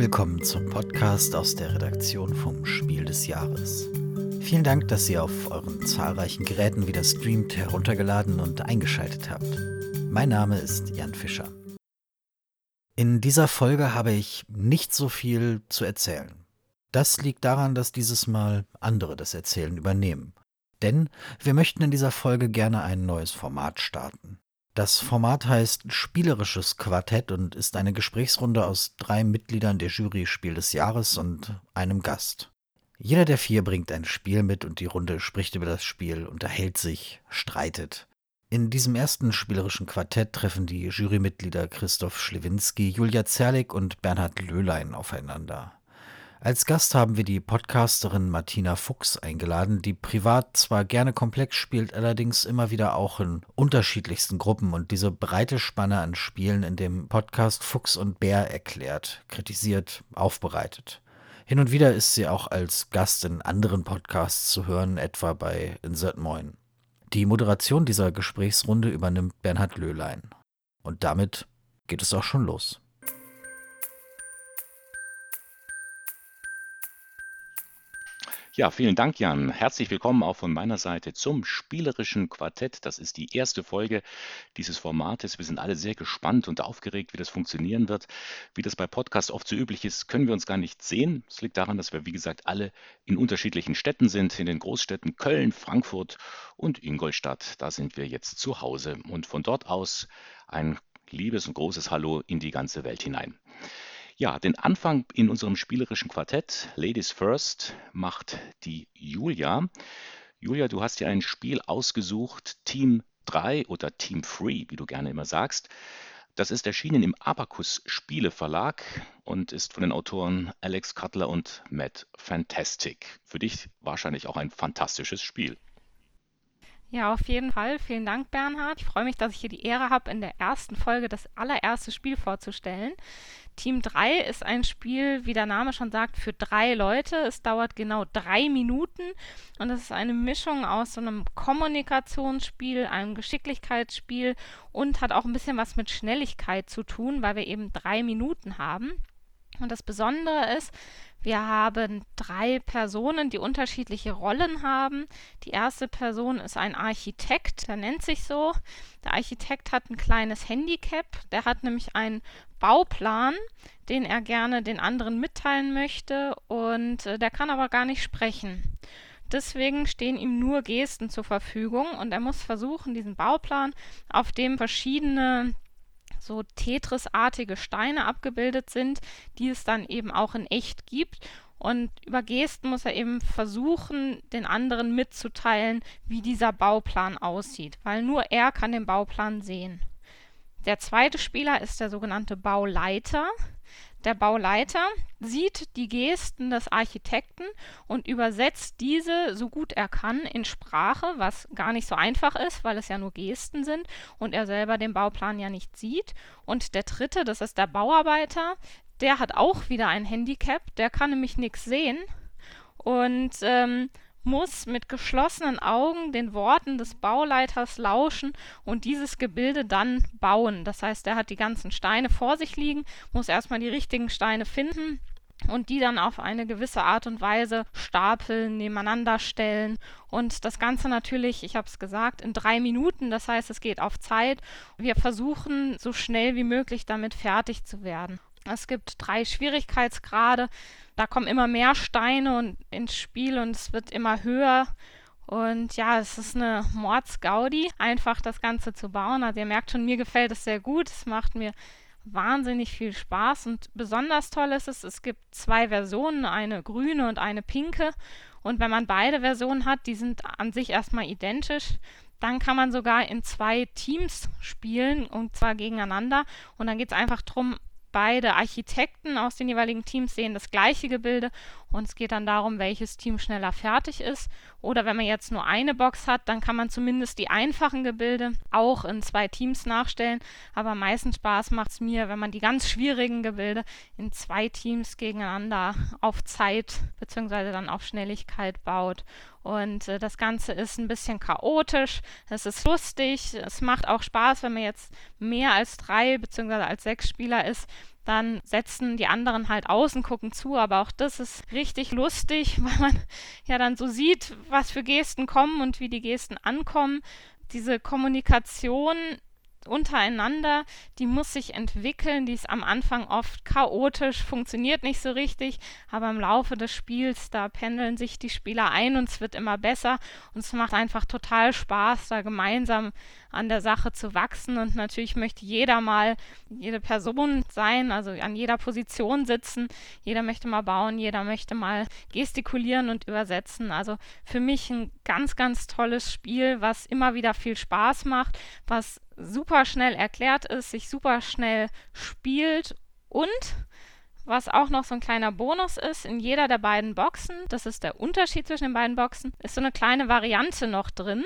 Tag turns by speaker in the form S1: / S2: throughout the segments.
S1: willkommen zum Podcast aus der Redaktion vom Spiel des Jahres. Vielen Dank, dass ihr auf euren zahlreichen Geräten wieder streamt, heruntergeladen und eingeschaltet habt. Mein Name ist Jan Fischer. In dieser Folge habe ich nicht so viel zu erzählen. Das liegt daran, dass dieses Mal andere das Erzählen übernehmen. Denn wir möchten in dieser Folge gerne ein neues Format starten. Das Format heißt Spielerisches Quartett und ist eine Gesprächsrunde aus drei Mitgliedern der Jury Spiel des Jahres und einem Gast. Jeder der vier bringt ein Spiel mit und die Runde spricht über das Spiel, unterhält sich, streitet. In diesem ersten spielerischen Quartett treffen die Jurymitglieder Christoph Schlewinski, Julia Zerlik und Bernhard Löhlein aufeinander. Als Gast haben wir die Podcasterin Martina Fuchs eingeladen, die privat zwar gerne komplex spielt, allerdings immer wieder auch in unterschiedlichsten Gruppen und diese breite Spanne an Spielen in dem Podcast Fuchs und Bär erklärt, kritisiert, aufbereitet. Hin und wieder ist sie auch als Gast in anderen Podcasts zu hören, etwa bei Insert Moin. Die Moderation dieser Gesprächsrunde übernimmt Bernhard Löhlein. Und damit geht es auch schon los.
S2: Ja, vielen Dank, Jan. Herzlich willkommen auch von meiner Seite zum spielerischen Quartett. Das ist die erste Folge dieses Formates. Wir sind alle sehr gespannt und aufgeregt, wie das funktionieren wird. Wie das bei Podcasts oft so üblich ist, können wir uns gar nicht sehen. Es liegt daran, dass wir, wie gesagt, alle in unterschiedlichen Städten sind, in den Großstädten Köln, Frankfurt und Ingolstadt. Da sind wir jetzt zu Hause und von dort aus ein liebes und großes Hallo in die ganze Welt hinein. Ja, den Anfang in unserem spielerischen Quartett Ladies First macht die Julia. Julia, du hast ja ein Spiel ausgesucht, Team 3 oder Team Free, wie du gerne immer sagst. Das ist erschienen im Abacus Spieleverlag und ist von den Autoren Alex Cutler und Matt Fantastic. Für dich wahrscheinlich auch ein fantastisches Spiel.
S3: Ja, auf jeden Fall. Vielen Dank, Bernhard. Ich freue mich, dass ich hier die Ehre habe, in der ersten Folge das allererste Spiel vorzustellen. Team 3 ist ein Spiel, wie der Name schon sagt, für drei Leute. Es dauert genau drei Minuten und es ist eine Mischung aus so einem Kommunikationsspiel, einem Geschicklichkeitsspiel und hat auch ein bisschen was mit Schnelligkeit zu tun, weil wir eben drei Minuten haben. Und das Besondere ist, wir haben drei Personen, die unterschiedliche Rollen haben. Die erste Person ist ein Architekt, der nennt sich so. Der Architekt hat ein kleines Handicap, der hat nämlich einen Bauplan, den er gerne den anderen mitteilen möchte und äh, der kann aber gar nicht sprechen. Deswegen stehen ihm nur Gesten zur Verfügung und er muss versuchen, diesen Bauplan, auf dem verschiedene so Tetris-artige Steine abgebildet sind, die es dann eben auch in echt gibt. Und über Gesten muss er eben versuchen, den anderen mitzuteilen, wie dieser Bauplan aussieht, weil nur er kann den Bauplan sehen. Der zweite Spieler ist der sogenannte Bauleiter. Der Bauleiter sieht die Gesten des Architekten und übersetzt diese so gut er kann in Sprache, was gar nicht so einfach ist, weil es ja nur Gesten sind und er selber den Bauplan ja nicht sieht. Und der dritte, das ist der Bauarbeiter, der hat auch wieder ein Handicap, der kann nämlich nichts sehen und ähm, muss mit geschlossenen Augen den Worten des Bauleiters lauschen und dieses Gebilde dann bauen. Das heißt, er hat die ganzen Steine vor sich liegen, muss erstmal die richtigen Steine finden und die dann auf eine gewisse Art und Weise stapeln, nebeneinander stellen und das Ganze natürlich, ich habe es gesagt, in drei Minuten, das heißt, es geht auf Zeit. Wir versuchen so schnell wie möglich damit fertig zu werden. Es gibt drei Schwierigkeitsgrade da kommen immer mehr Steine und, ins Spiel und es wird immer höher. Und ja, es ist eine Mordsgaudi, einfach das Ganze zu bauen. Also ihr merkt schon, mir gefällt es sehr gut. Es macht mir wahnsinnig viel Spaß. Und besonders toll ist es, es gibt zwei Versionen, eine grüne und eine pinke. Und wenn man beide Versionen hat, die sind an sich erstmal identisch, dann kann man sogar in zwei Teams spielen und zwar gegeneinander. Und dann geht es einfach darum, beide Architekten aus den jeweiligen Teams sehen das gleiche Gebilde und es geht dann darum, welches Team schneller fertig ist. Oder wenn man jetzt nur eine Box hat, dann kann man zumindest die einfachen Gebilde auch in zwei Teams nachstellen. Aber am meisten Spaß macht es mir, wenn man die ganz schwierigen Gebilde in zwei Teams gegeneinander auf Zeit bzw. dann auf Schnelligkeit baut. Und äh, das Ganze ist ein bisschen chaotisch, es ist lustig, es macht auch Spaß, wenn man jetzt mehr als drei bzw. als sechs Spieler ist, dann setzen die anderen halt außen, gucken zu. Aber auch das ist richtig lustig, weil man ja dann so sieht, was für Gesten kommen und wie die Gesten ankommen. Diese Kommunikation untereinander, die muss sich entwickeln, die ist am Anfang oft chaotisch, funktioniert nicht so richtig, aber im Laufe des Spiels, da pendeln sich die Spieler ein und es wird immer besser und es macht einfach total Spaß, da gemeinsam an der Sache zu wachsen. Und natürlich möchte jeder mal jede Person sein, also an jeder Position sitzen, jeder möchte mal bauen, jeder möchte mal gestikulieren und übersetzen, also für mich ein ganz, ganz tolles Spiel, was immer wieder viel Spaß macht, was super schnell erklärt ist, sich super schnell spielt und was auch noch so ein kleiner Bonus ist, in jeder der beiden Boxen, das ist der Unterschied zwischen den beiden Boxen, ist so eine kleine Variante noch drin.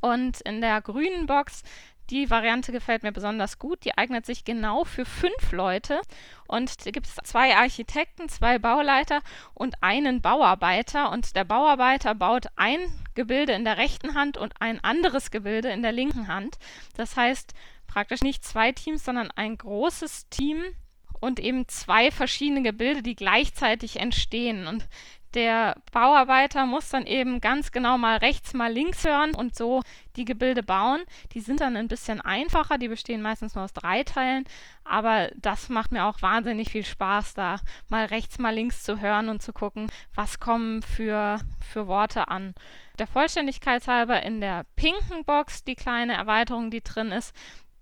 S3: Und in der grünen Box, die Variante gefällt mir besonders gut. Die eignet sich genau für fünf Leute. Und da gibt es zwei Architekten, zwei Bauleiter und einen Bauarbeiter. Und der Bauarbeiter baut ein Gebilde in der rechten Hand und ein anderes Gebilde in der linken Hand. Das heißt praktisch nicht zwei Teams, sondern ein großes Team und eben zwei verschiedene Gebilde, die gleichzeitig entstehen. Und der Bauarbeiter muss dann eben ganz genau mal rechts, mal links hören und so die Gebilde bauen. Die sind dann ein bisschen einfacher, die bestehen meistens nur aus drei Teilen, aber das macht mir auch wahnsinnig viel Spaß, da mal rechts, mal links zu hören und zu gucken, was kommen für, für Worte an. Der Vollständigkeit halber in der pinken Box, die kleine Erweiterung, die drin ist,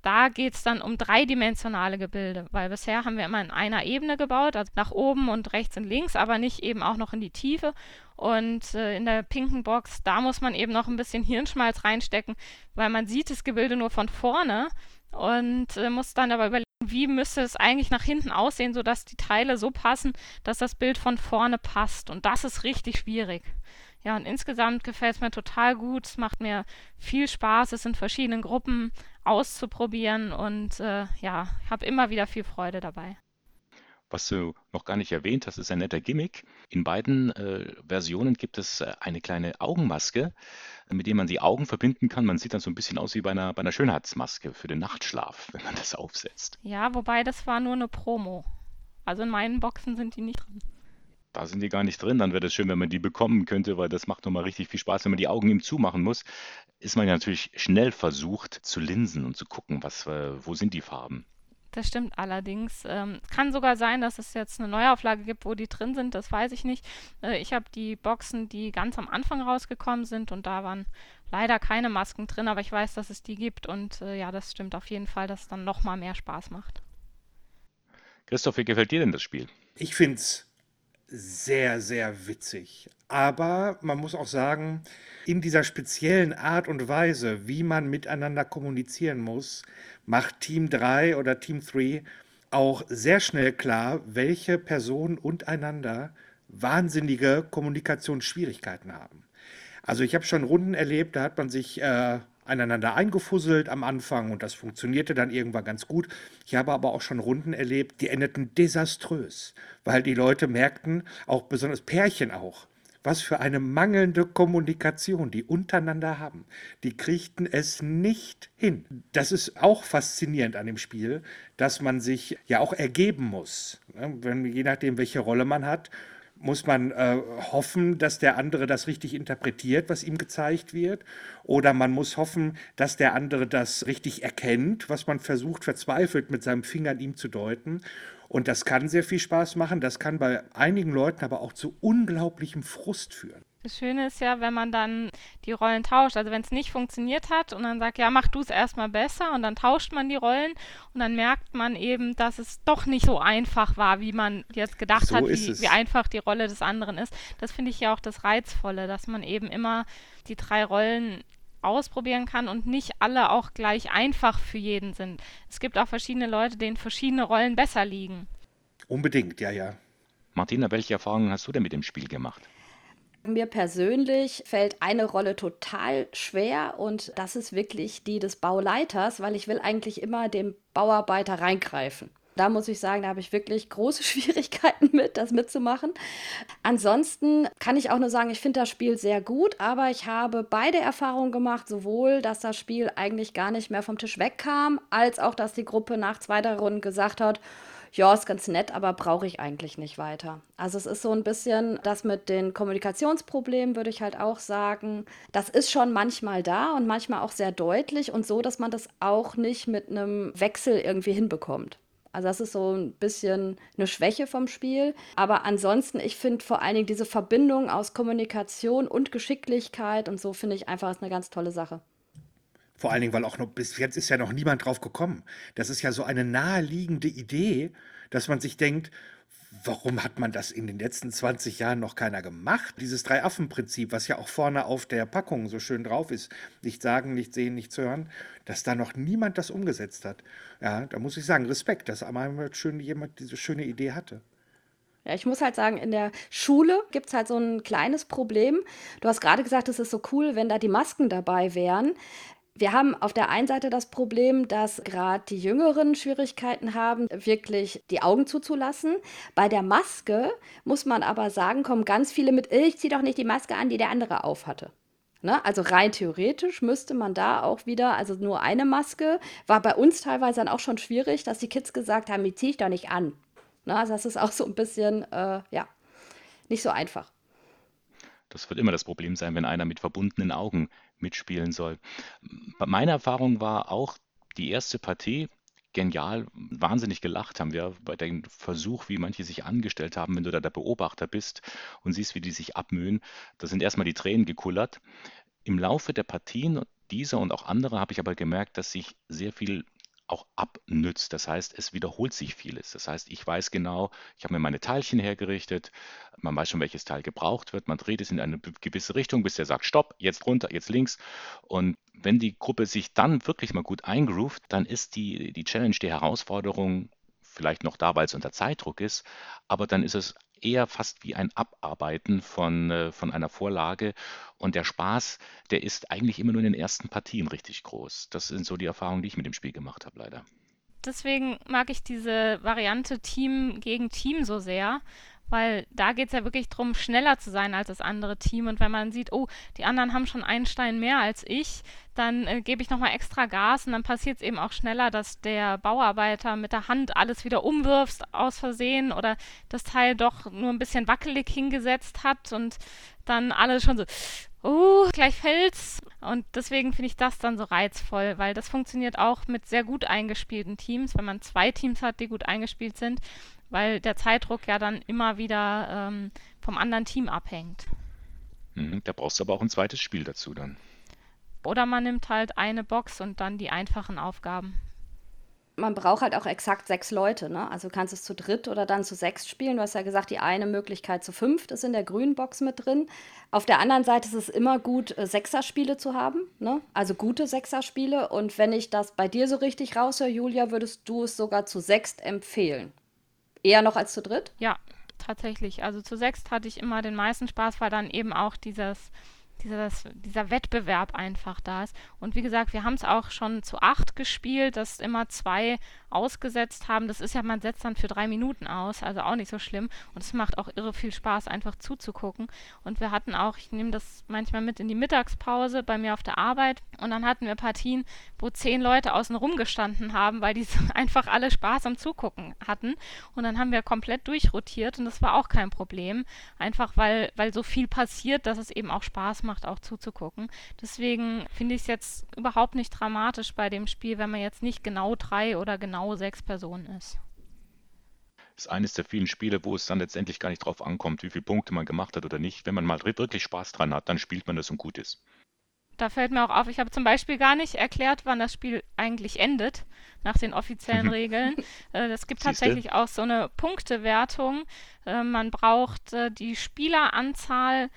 S3: da geht es dann um dreidimensionale Gebilde, weil bisher haben wir immer in einer Ebene gebaut, also nach oben und rechts und links, aber nicht eben auch noch in die Tiefe. Und äh, in der pinken Box, da muss man eben noch ein bisschen Hirnschmalz reinstecken, weil man sieht das Gebilde nur von vorne und äh, muss dann aber überlegen, wie müsste es eigentlich nach hinten aussehen, sodass die Teile so passen, dass das Bild von vorne passt. Und das ist richtig schwierig. Ja, und insgesamt gefällt es mir total gut. Es macht mir viel Spaß, es in verschiedenen Gruppen auszuprobieren und äh, ja, habe immer wieder viel Freude dabei.
S2: Was du noch gar nicht erwähnt hast, ist ein netter Gimmick. In beiden äh, Versionen gibt es äh, eine kleine Augenmaske, mit der man die Augen verbinden kann. Man sieht dann so ein bisschen aus wie bei einer, bei einer Schönheitsmaske für den Nachtschlaf, wenn man das aufsetzt.
S3: Ja, wobei das war nur eine Promo. Also in meinen Boxen sind die nicht drin
S2: da sind die gar nicht drin, dann wäre das schön, wenn man die bekommen könnte, weil das macht nochmal richtig viel Spaß. Wenn man die Augen ihm zumachen muss, ist man ja natürlich schnell versucht zu linsen und zu gucken, was, äh, wo sind die Farben.
S3: Das stimmt allerdings. Ähm, kann sogar sein, dass es jetzt eine Neuauflage gibt, wo die drin sind, das weiß ich nicht. Äh, ich habe die Boxen, die ganz am Anfang rausgekommen sind und da waren leider keine Masken drin, aber ich weiß, dass es die gibt und äh, ja, das stimmt auf jeden Fall, dass es dann nochmal mehr Spaß macht.
S2: Christoph, wie gefällt dir denn das Spiel?
S4: Ich finde es sehr, sehr witzig. Aber man muss auch sagen, in dieser speziellen Art und Weise, wie man miteinander kommunizieren muss, macht Team 3 oder Team 3 auch sehr schnell klar, welche Personen untereinander wahnsinnige Kommunikationsschwierigkeiten haben. Also ich habe schon Runden erlebt, da hat man sich äh, aneinander eingefusselt am Anfang und das funktionierte dann irgendwann ganz gut. Ich habe aber auch schon Runden erlebt, die endeten desaströs, weil die Leute merkten, auch besonders Pärchen auch, was für eine mangelnde Kommunikation die untereinander haben. Die kriegten es nicht hin. Das ist auch faszinierend an dem Spiel, dass man sich ja auch ergeben muss, ne? wenn, je nachdem, welche Rolle man hat muss man äh, hoffen, dass der andere das richtig interpretiert, was ihm gezeigt wird? Oder man muss hoffen, dass der andere das richtig erkennt, was man versucht, verzweifelt mit seinem Finger an ihm zu deuten? Und das kann sehr viel Spaß machen, das kann bei einigen Leuten aber auch zu unglaublichem Frust führen.
S3: Das Schöne ist ja, wenn man dann die Rollen tauscht. Also wenn es nicht funktioniert hat und dann sagt, ja, mach du es erstmal besser und dann tauscht man die Rollen und dann merkt man eben, dass es doch nicht so einfach war, wie man jetzt gedacht so hat, wie, wie, einfach die Rolle des anderen ist. Das finde ich ja auch das Reizvolle, dass man eben immer die drei Rollen ausprobieren kann und nicht alle auch gleich einfach für jeden sind. Es gibt auch verschiedene Leute, denen verschiedene Rollen besser liegen.
S4: Unbedingt, ja, ja.
S2: Martina, welche Erfahrungen hast du denn mit dem Spiel gemacht?
S5: Mir persönlich fällt eine Rolle total schwer und das ist wirklich die des Bauleiters, weil ich will eigentlich immer dem Bauarbeiter reingreifen. Da muss ich sagen, da habe ich wirklich große Schwierigkeiten mit, das mitzumachen. Ansonsten kann ich auch nur sagen, ich finde das Spiel sehr gut, aber ich habe beide Erfahrungen gemacht, sowohl, dass das Spiel eigentlich gar nicht mehr vom Tisch wegkam, als auch, dass die Gruppe nach zwei, drei Runden gesagt hat, ja, ist ganz nett, aber brauche ich eigentlich nicht weiter. Also es ist so ein bisschen das mit den Kommunikationsproblemen, würde ich halt auch sagen. Das ist schon manchmal da und manchmal auch sehr deutlich und so, dass man das auch nicht mit einem Wechsel irgendwie hinbekommt. Also das ist so ein bisschen eine Schwäche vom Spiel. Aber ansonsten, ich finde vor allen Dingen diese Verbindung aus Kommunikation und Geschicklichkeit und so finde ich einfach ist eine ganz tolle Sache.
S4: Vor allen Dingen, weil auch noch bis jetzt ist ja noch niemand drauf gekommen. Das ist ja so eine naheliegende Idee, dass man sich denkt, warum hat man das in den letzten 20 Jahren noch keiner gemacht? Dieses Drei-Affen-Prinzip, was ja auch vorne auf der Packung so schön drauf ist, nicht sagen, nicht sehen, nichts hören, dass da noch niemand das umgesetzt hat. Ja, da muss ich sagen, Respekt, dass einmal schön jemand diese schöne Idee hatte.
S5: Ja, ich muss halt sagen, in der Schule gibt es halt so ein kleines Problem. Du hast gerade gesagt, es ist so cool, wenn da die Masken dabei wären. Wir haben auf der einen Seite das Problem, dass gerade die Jüngeren Schwierigkeiten haben, wirklich die Augen zuzulassen. Bei der Maske muss man aber sagen, kommen ganz viele mit, ich ziehe doch nicht die Maske an, die der andere aufhatte. Ne? Also rein theoretisch müsste man da auch wieder, also nur eine Maske, war bei uns teilweise dann auch schon schwierig, dass die Kids gesagt haben, die ziehe ich doch nicht an. Ne? Also das ist auch so ein bisschen, äh, ja, nicht so einfach.
S2: Das wird immer das Problem sein, wenn einer mit verbundenen Augen mitspielen soll. Meine Erfahrung war auch die erste Partie genial, wahnsinnig gelacht haben wir bei dem Versuch, wie manche sich angestellt haben, wenn du da der Beobachter bist und siehst, wie die sich abmühen. Da sind erstmal die Tränen gekullert. Im Laufe der Partien, dieser und auch andere, habe ich aber gemerkt, dass sich sehr viel auch abnützt. Das heißt, es wiederholt sich vieles. Das heißt, ich weiß genau, ich habe mir meine Teilchen hergerichtet, man weiß schon, welches Teil gebraucht wird, man dreht es in eine gewisse Richtung, bis der sagt, stopp, jetzt runter, jetzt links. Und wenn die Gruppe sich dann wirklich mal gut eingroovt, dann ist die, die Challenge, die Herausforderung vielleicht noch da, weil es unter Zeitdruck ist, aber dann ist es eher fast wie ein Abarbeiten von, äh, von einer Vorlage. Und der Spaß, der ist eigentlich immer nur in den ersten Partien richtig groß. Das sind so die Erfahrungen, die ich mit dem Spiel gemacht habe, leider.
S3: Deswegen mag ich diese Variante Team gegen Team so sehr, weil da geht es ja wirklich darum, schneller zu sein als das andere Team. Und wenn man sieht, oh, die anderen haben schon einen Stein mehr als ich, dann äh, gebe ich nochmal extra Gas und dann passiert es eben auch schneller, dass der Bauarbeiter mit der Hand alles wieder umwirft aus Versehen oder das Teil doch nur ein bisschen wackelig hingesetzt hat und dann alle schon so, oh, gleich fällt's. Und deswegen finde ich das dann so reizvoll, weil das funktioniert auch mit sehr gut eingespielten Teams, wenn man zwei Teams hat, die gut eingespielt sind weil der Zeitdruck ja dann immer wieder ähm, vom anderen Team abhängt.
S2: Mhm, da brauchst du aber auch ein zweites Spiel dazu dann.
S3: Oder man nimmt halt eine Box und dann die einfachen Aufgaben.
S5: Man braucht halt auch exakt sechs Leute, ne? Also du kannst es zu dritt oder dann zu sechs spielen. Du hast ja gesagt, die eine Möglichkeit zu fünft ist in der grünen Box mit drin. Auf der anderen Seite ist es immer gut, äh, Sechserspiele zu haben, ne? Also gute Sechserspiele. Und wenn ich das bei dir so richtig raushöre, Julia, würdest du es sogar zu sechst empfehlen? Eher noch als zu dritt?
S3: Ja, tatsächlich. Also zu sechst hatte ich immer den meisten Spaß, weil dann eben auch dieses dieses, dieser Wettbewerb einfach da ist. Und wie gesagt, wir haben es auch schon zu acht gespielt, dass immer zwei ausgesetzt haben. Das ist ja, man setzt dann für drei Minuten aus, also auch nicht so schlimm. Und es macht auch irre viel Spaß, einfach zuzugucken. Und wir hatten auch, ich nehme das manchmal mit in die Mittagspause bei mir auf der Arbeit. Und dann hatten wir Partien, wo zehn Leute außen rum gestanden haben, weil die einfach alle Spaß am Zugucken hatten. Und dann haben wir komplett durchrotiert und das war auch kein Problem. Einfach weil, weil so viel passiert, dass es eben auch Spaß macht, auch zuzugucken. Deswegen finde ich es jetzt überhaupt nicht dramatisch bei dem Spiel, wenn man jetzt nicht genau drei oder genau sechs Personen ist.
S2: Das ist eines der vielen Spiele, wo es dann letztendlich gar nicht drauf ankommt, wie viele Punkte man gemacht hat oder nicht. Wenn man mal wirklich Spaß dran hat, dann spielt man das und gut ist.
S3: Da fällt mir auch auf, ich habe zum Beispiel gar nicht erklärt, wann das Spiel eigentlich endet, nach den offiziellen Regeln. Äh, es gibt Siehste? tatsächlich auch so eine Punktewertung. Äh, man braucht äh, die Spieleranzahl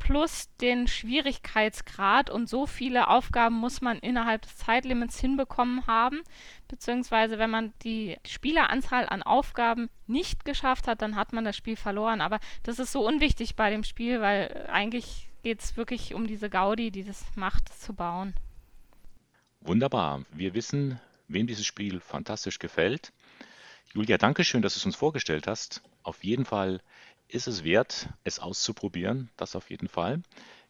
S3: plus den Schwierigkeitsgrad und so viele Aufgaben muss man innerhalb des Zeitlimits hinbekommen haben, beziehungsweise wenn man die Spieleranzahl an Aufgaben nicht geschafft hat, dann hat man das Spiel verloren. Aber das ist so unwichtig bei dem Spiel, weil eigentlich geht es wirklich um diese Gaudi, die das macht, das zu bauen.
S2: Wunderbar. Wir wissen, wem dieses Spiel fantastisch gefällt. Julia, danke schön, dass du es uns vorgestellt hast. Auf jeden Fall ist es wert, es auszuprobieren, das auf jeden Fall.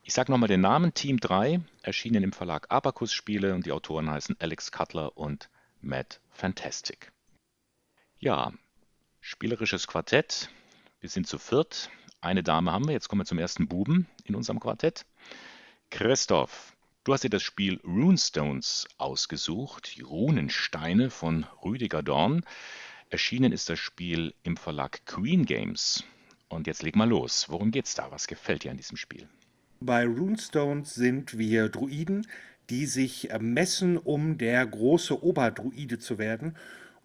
S2: Ich sage nochmal den Namen, Team 3, erschienen im Verlag Abacus Spiele und die Autoren heißen Alex Cutler und Matt Fantastic. Ja, Spielerisches Quartett. Wir sind zu viert. Eine Dame haben wir. Jetzt kommen wir zum ersten Buben in unserem Quartett. Christoph, du hast dir das Spiel Runestones ausgesucht. Die Runensteine von Rüdiger Dorn. Erschienen ist das Spiel im Verlag Queen Games. Und jetzt leg mal los. Worum geht's da? Was gefällt dir an diesem Spiel?
S4: Bei Runestones sind wir Druiden, die sich messen, um der große Oberdruide zu werden.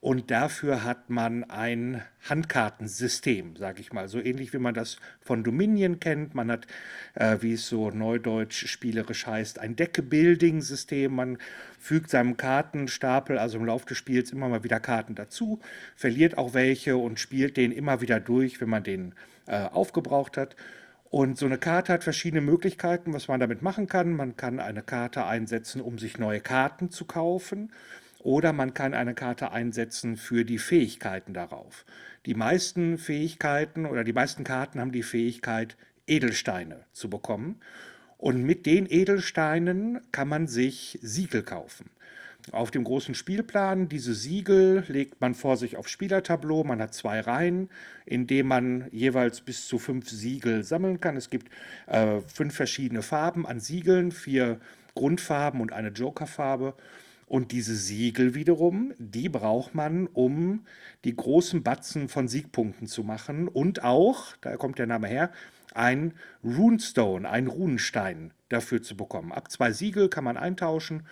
S4: Und dafür hat man ein Handkartensystem, sage ich mal. So ähnlich wie man das von Dominion kennt. Man hat, äh, wie es so neudeutsch spielerisch heißt, ein Decke-Building-System. Man fügt seinem Kartenstapel, also im Laufe des Spiels, immer mal wieder Karten dazu, verliert auch welche und spielt den immer wieder durch, wenn man den äh, aufgebraucht hat. Und so eine Karte hat verschiedene Möglichkeiten, was man damit machen kann. Man kann eine Karte einsetzen, um sich neue Karten zu kaufen. Oder man kann eine Karte einsetzen für die Fähigkeiten darauf. Die meisten Fähigkeiten oder die meisten Karten haben die Fähigkeit, Edelsteine zu bekommen. Und mit den Edelsteinen kann man sich Siegel kaufen. Auf dem großen Spielplan, diese Siegel legt man vor sich aufs Spielertableau. Man hat zwei Reihen, in denen man jeweils bis zu fünf Siegel sammeln kann. Es gibt äh, fünf verschiedene Farben an Siegeln, vier Grundfarben und eine Jokerfarbe. Und diese Siegel wiederum, die braucht man, um die großen Batzen von Siegpunkten zu machen und auch, da kommt der Name her, ein Runestone, ein Runenstein dafür zu bekommen. Ab zwei Siegel kann man eintauschen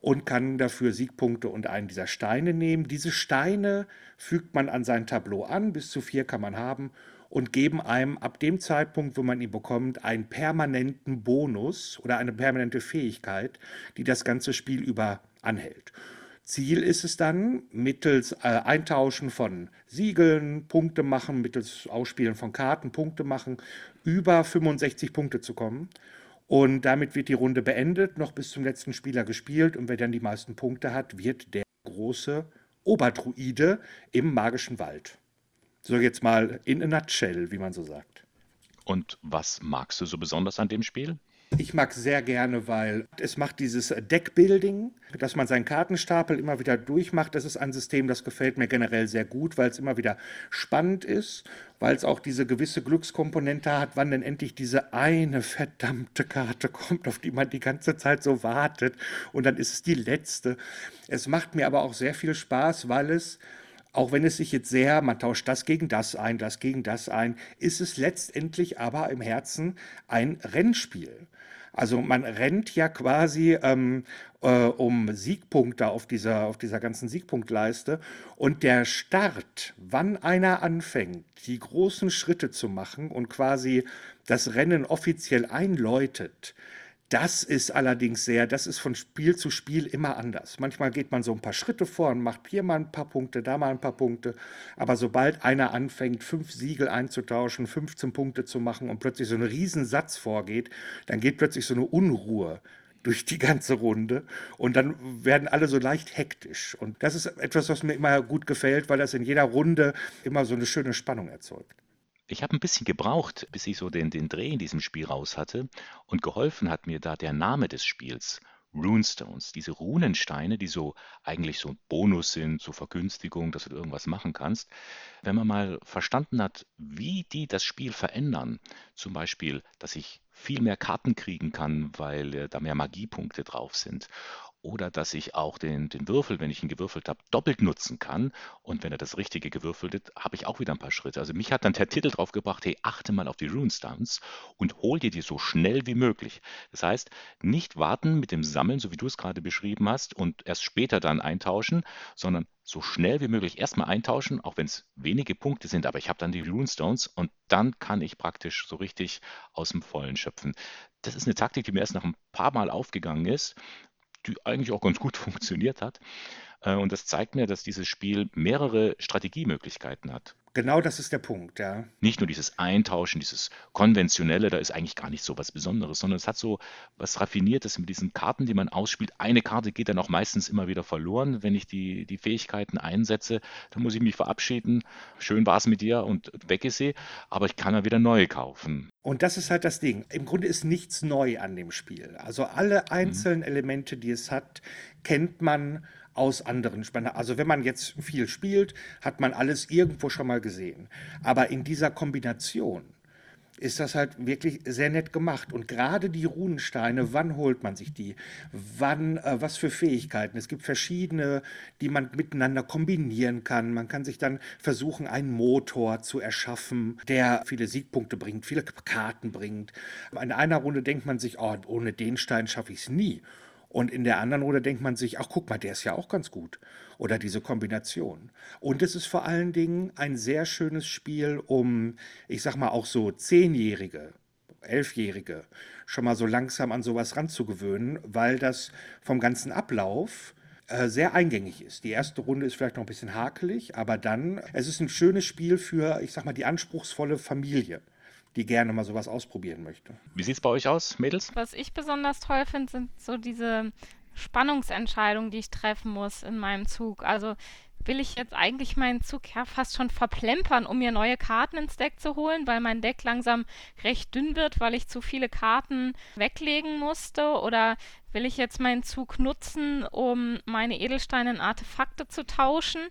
S4: und kann dafür Siegpunkte und einen dieser Steine nehmen. Diese Steine fügt man an sein Tableau an, bis zu vier kann man haben und geben einem ab dem Zeitpunkt, wo man ihn bekommt, einen permanenten Bonus oder eine permanente Fähigkeit, die das ganze Spiel über anhält. Ziel ist es dann, mittels äh, Eintauschen von Siegeln, Punkte machen, mittels Ausspielen von Karten, Punkte machen, über 65 Punkte zu kommen. Und damit wird die Runde beendet, noch bis zum letzten Spieler gespielt. Und wer dann die meisten Punkte hat, wird der große Oberdruide im magischen Wald. So jetzt mal in a nutshell, wie man so sagt.
S2: Und was magst du so besonders an dem Spiel?
S4: Ich mag sehr gerne, weil es macht dieses Deckbuilding, dass man seinen Kartenstapel immer wieder durchmacht. Das ist ein System, das gefällt mir generell sehr gut, weil es immer wieder spannend ist, weil es auch diese gewisse Glückskomponente hat, wann denn endlich diese eine verdammte Karte kommt, auf die man die ganze Zeit so wartet. Und dann ist es die letzte. Es macht mir aber auch sehr viel Spaß, weil es auch wenn es sich jetzt sehr, man tauscht das gegen das ein, das gegen das ein, ist es letztendlich aber im Herzen ein Rennspiel. Also man rennt ja quasi ähm, äh, um Siegpunkte auf dieser, auf dieser ganzen Siegpunktleiste. Und der Start, wann einer anfängt, die großen Schritte zu machen und quasi das Rennen offiziell einläutet, das ist allerdings sehr, das ist von Spiel zu Spiel immer anders. Manchmal geht man so ein paar Schritte vor und macht hier mal ein paar Punkte, da mal ein paar Punkte. Aber sobald einer anfängt, fünf Siegel einzutauschen, 15 Punkte zu machen und plötzlich so ein Riesensatz vorgeht, dann geht plötzlich so eine Unruhe durch die ganze Runde und dann werden alle so leicht hektisch. Und das ist etwas, was mir immer gut gefällt, weil das in jeder Runde immer so eine schöne Spannung erzeugt.
S2: Ich habe ein bisschen gebraucht, bis ich so den, den Dreh in diesem Spiel raus hatte. Und geholfen hat mir da der Name des Spiels. Runestones, diese Runensteine, die so eigentlich so ein Bonus sind, so Vergünstigung, dass du irgendwas machen kannst. Wenn man mal verstanden hat, wie die das Spiel verändern, zum Beispiel, dass ich viel mehr Karten kriegen kann, weil äh, da mehr Magiepunkte drauf sind oder dass ich auch den, den Würfel, wenn ich ihn gewürfelt habe, doppelt nutzen kann. Und wenn er das Richtige gewürfelt hat, habe ich auch wieder ein paar Schritte. Also mich hat dann der Titel drauf gebracht, hey, achte mal auf die Runestones und hol dir die so schnell wie möglich. Das heißt, nicht warten mit dem Sammeln, so wie du es gerade beschrieben hast, und erst später dann eintauschen, sondern so schnell wie möglich erstmal eintauschen, auch wenn es wenige Punkte sind, aber ich habe dann die Runestones und dann kann ich praktisch so richtig aus dem Vollen schöpfen. Das ist eine Taktik, die mir erst nach ein paar Mal aufgegangen ist die eigentlich auch ganz gut funktioniert hat. Äh, und das zeigt mir, dass dieses Spiel mehrere Strategiemöglichkeiten hat.
S4: Genau das ist der Punkt, ja.
S2: Nicht nur dieses Eintauschen, dieses konventionelle, da ist eigentlich gar nicht so was Besonderes, sondern es hat so was Raffiniertes mit diesen Karten, die man ausspielt. Eine Karte geht dann auch meistens immer wieder verloren, wenn ich die, die Fähigkeiten einsetze. Dann muss ich mich verabschieden. Schön war es mit dir und weg ist sie, aber ich kann ja wieder neue kaufen.
S4: Und das ist halt das Ding. Im Grunde ist nichts neu an dem Spiel. Also alle mhm. einzelnen mhm. Elemente, die es hat, kennt man aus anderen Spannern. Also wenn man jetzt viel spielt, hat man alles irgendwo schon mal gesehen. Aber in dieser Kombination ist das halt wirklich sehr nett gemacht. Und gerade die Runensteine, wann holt man sich die? Wann, äh, was für Fähigkeiten? Es gibt verschiedene, die man miteinander kombinieren kann. Man kann sich dann versuchen, einen Motor zu erschaffen, der viele Siegpunkte bringt, viele Karten bringt. In einer Runde denkt man sich, oh, ohne den Stein schaffe ich es nie. Und in der anderen Runde denkt man sich, ach guck mal, der ist ja auch ganz gut. Oder diese Kombination. Und es ist vor allen Dingen ein sehr schönes Spiel, um, ich sag mal, auch so Zehnjährige, Elfjährige schon mal so langsam an sowas ranzugewöhnen, weil das vom ganzen Ablauf äh, sehr eingängig ist. Die erste Runde ist vielleicht noch ein bisschen hakelig, aber dann, es ist ein schönes Spiel für, ich sag mal, die anspruchsvolle Familie die gerne mal sowas ausprobieren möchte.
S2: Wie sieht es bei euch aus, Mädels?
S3: Was ich besonders toll finde, sind so diese Spannungsentscheidungen, die ich treffen muss in meinem Zug. Also will ich jetzt eigentlich meinen Zug ja fast schon verplempern, um mir neue Karten ins Deck zu holen, weil mein Deck langsam recht dünn wird, weil ich zu viele Karten weglegen musste? Oder will ich jetzt meinen Zug nutzen, um meine Edelsteine in Artefakte zu tauschen?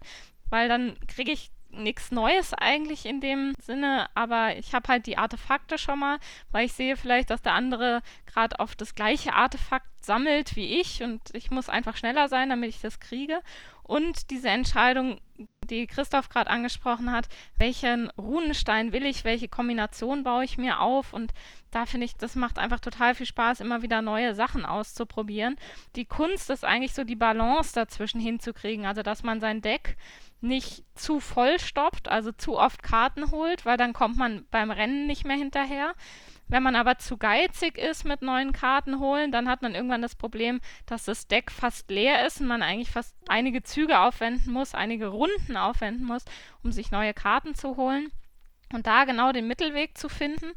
S3: Weil dann kriege ich nichts Neues eigentlich in dem Sinne, aber ich habe halt die Artefakte schon mal, weil ich sehe vielleicht, dass der andere gerade auf das gleiche Artefakt sammelt wie ich und ich muss einfach schneller sein, damit ich das kriege. Und diese Entscheidung, die Christoph gerade angesprochen hat, welchen Runenstein will ich, welche Kombination baue ich mir auf und da finde ich, das macht einfach total viel Spaß, immer wieder neue Sachen auszuprobieren. Die Kunst ist eigentlich so die Balance dazwischen hinzukriegen, also dass man sein Deck nicht zu voll stoppt, also zu oft Karten holt, weil dann kommt man beim Rennen nicht mehr hinterher. Wenn man aber zu geizig ist mit neuen Karten holen, dann hat man irgendwann das Problem, dass das Deck fast leer ist und man eigentlich fast einige Züge aufwenden muss, einige Runden aufwenden muss, um sich neue Karten zu holen. Und da genau den Mittelweg zu finden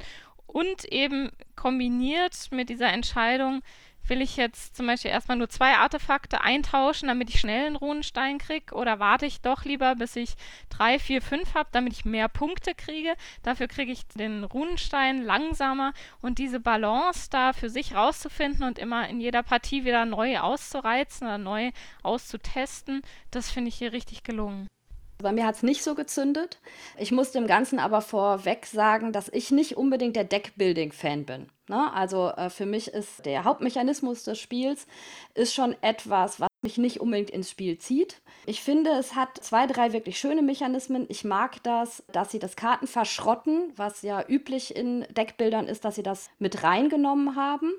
S3: und eben kombiniert mit dieser Entscheidung, will ich jetzt zum Beispiel erstmal nur zwei Artefakte eintauschen, damit ich schnell einen Runenstein kriege? Oder warte ich doch lieber, bis ich drei, vier, fünf habe, damit ich mehr Punkte kriege? Dafür kriege ich den Runenstein langsamer und diese Balance da für sich rauszufinden und immer in jeder Partie wieder neu auszureizen oder neu auszutesten, das finde ich hier richtig gelungen.
S5: Bei mir hat es nicht so gezündet. Ich muss dem Ganzen aber vorweg sagen, dass ich nicht unbedingt der Deckbuilding-Fan bin. Ne? Also äh, für mich ist der Hauptmechanismus des Spiels ist schon etwas, was mich nicht unbedingt ins Spiel zieht. Ich finde, es hat zwei, drei wirklich schöne Mechanismen. Ich mag das, dass sie das Karten verschrotten, was ja üblich in Deckbildern ist, dass sie das mit reingenommen haben.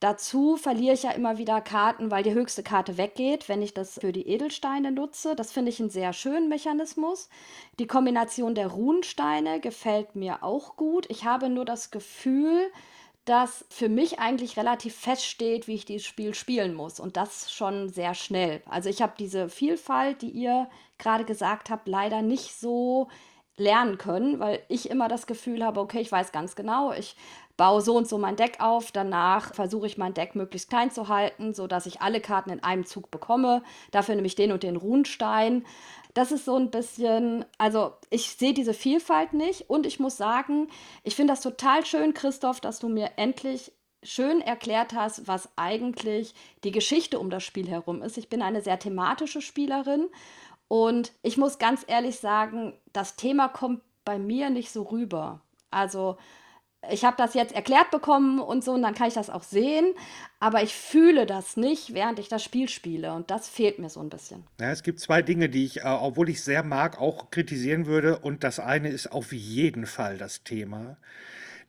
S5: Dazu verliere ich ja immer wieder Karten, weil die höchste Karte weggeht, wenn ich das für die Edelsteine nutze. Das finde ich einen sehr schönen Mechanismus. Die Kombination der Runensteine gefällt mir auch gut. Ich habe nur das Gefühl, dass für mich eigentlich relativ feststeht, wie ich dieses Spiel spielen muss. Und das schon sehr schnell. Also ich habe diese Vielfalt, die ihr gerade gesagt habt, leider nicht so lernen können, weil ich immer das Gefühl habe, okay, ich weiß ganz genau, ich baue so und so mein Deck auf, danach versuche ich mein Deck möglichst klein zu halten, sodass ich alle Karten in einem Zug bekomme. Dafür nehme ich den und den Runenstein. Das ist so ein bisschen, also ich sehe diese Vielfalt nicht und ich muss sagen, ich finde das total schön, Christoph, dass du mir endlich schön erklärt hast, was eigentlich die Geschichte um das Spiel herum ist. Ich bin eine sehr thematische Spielerin und ich muss ganz ehrlich sagen, das Thema kommt bei mir nicht so rüber. Also ich habe das jetzt erklärt bekommen und so, und dann kann ich das auch sehen, aber ich fühle das nicht, während ich das Spiel spiele und das fehlt mir so ein bisschen.
S4: Ja, es gibt zwei Dinge, die ich, äh, obwohl ich sehr mag, auch kritisieren würde und das eine ist auf jeden Fall das Thema.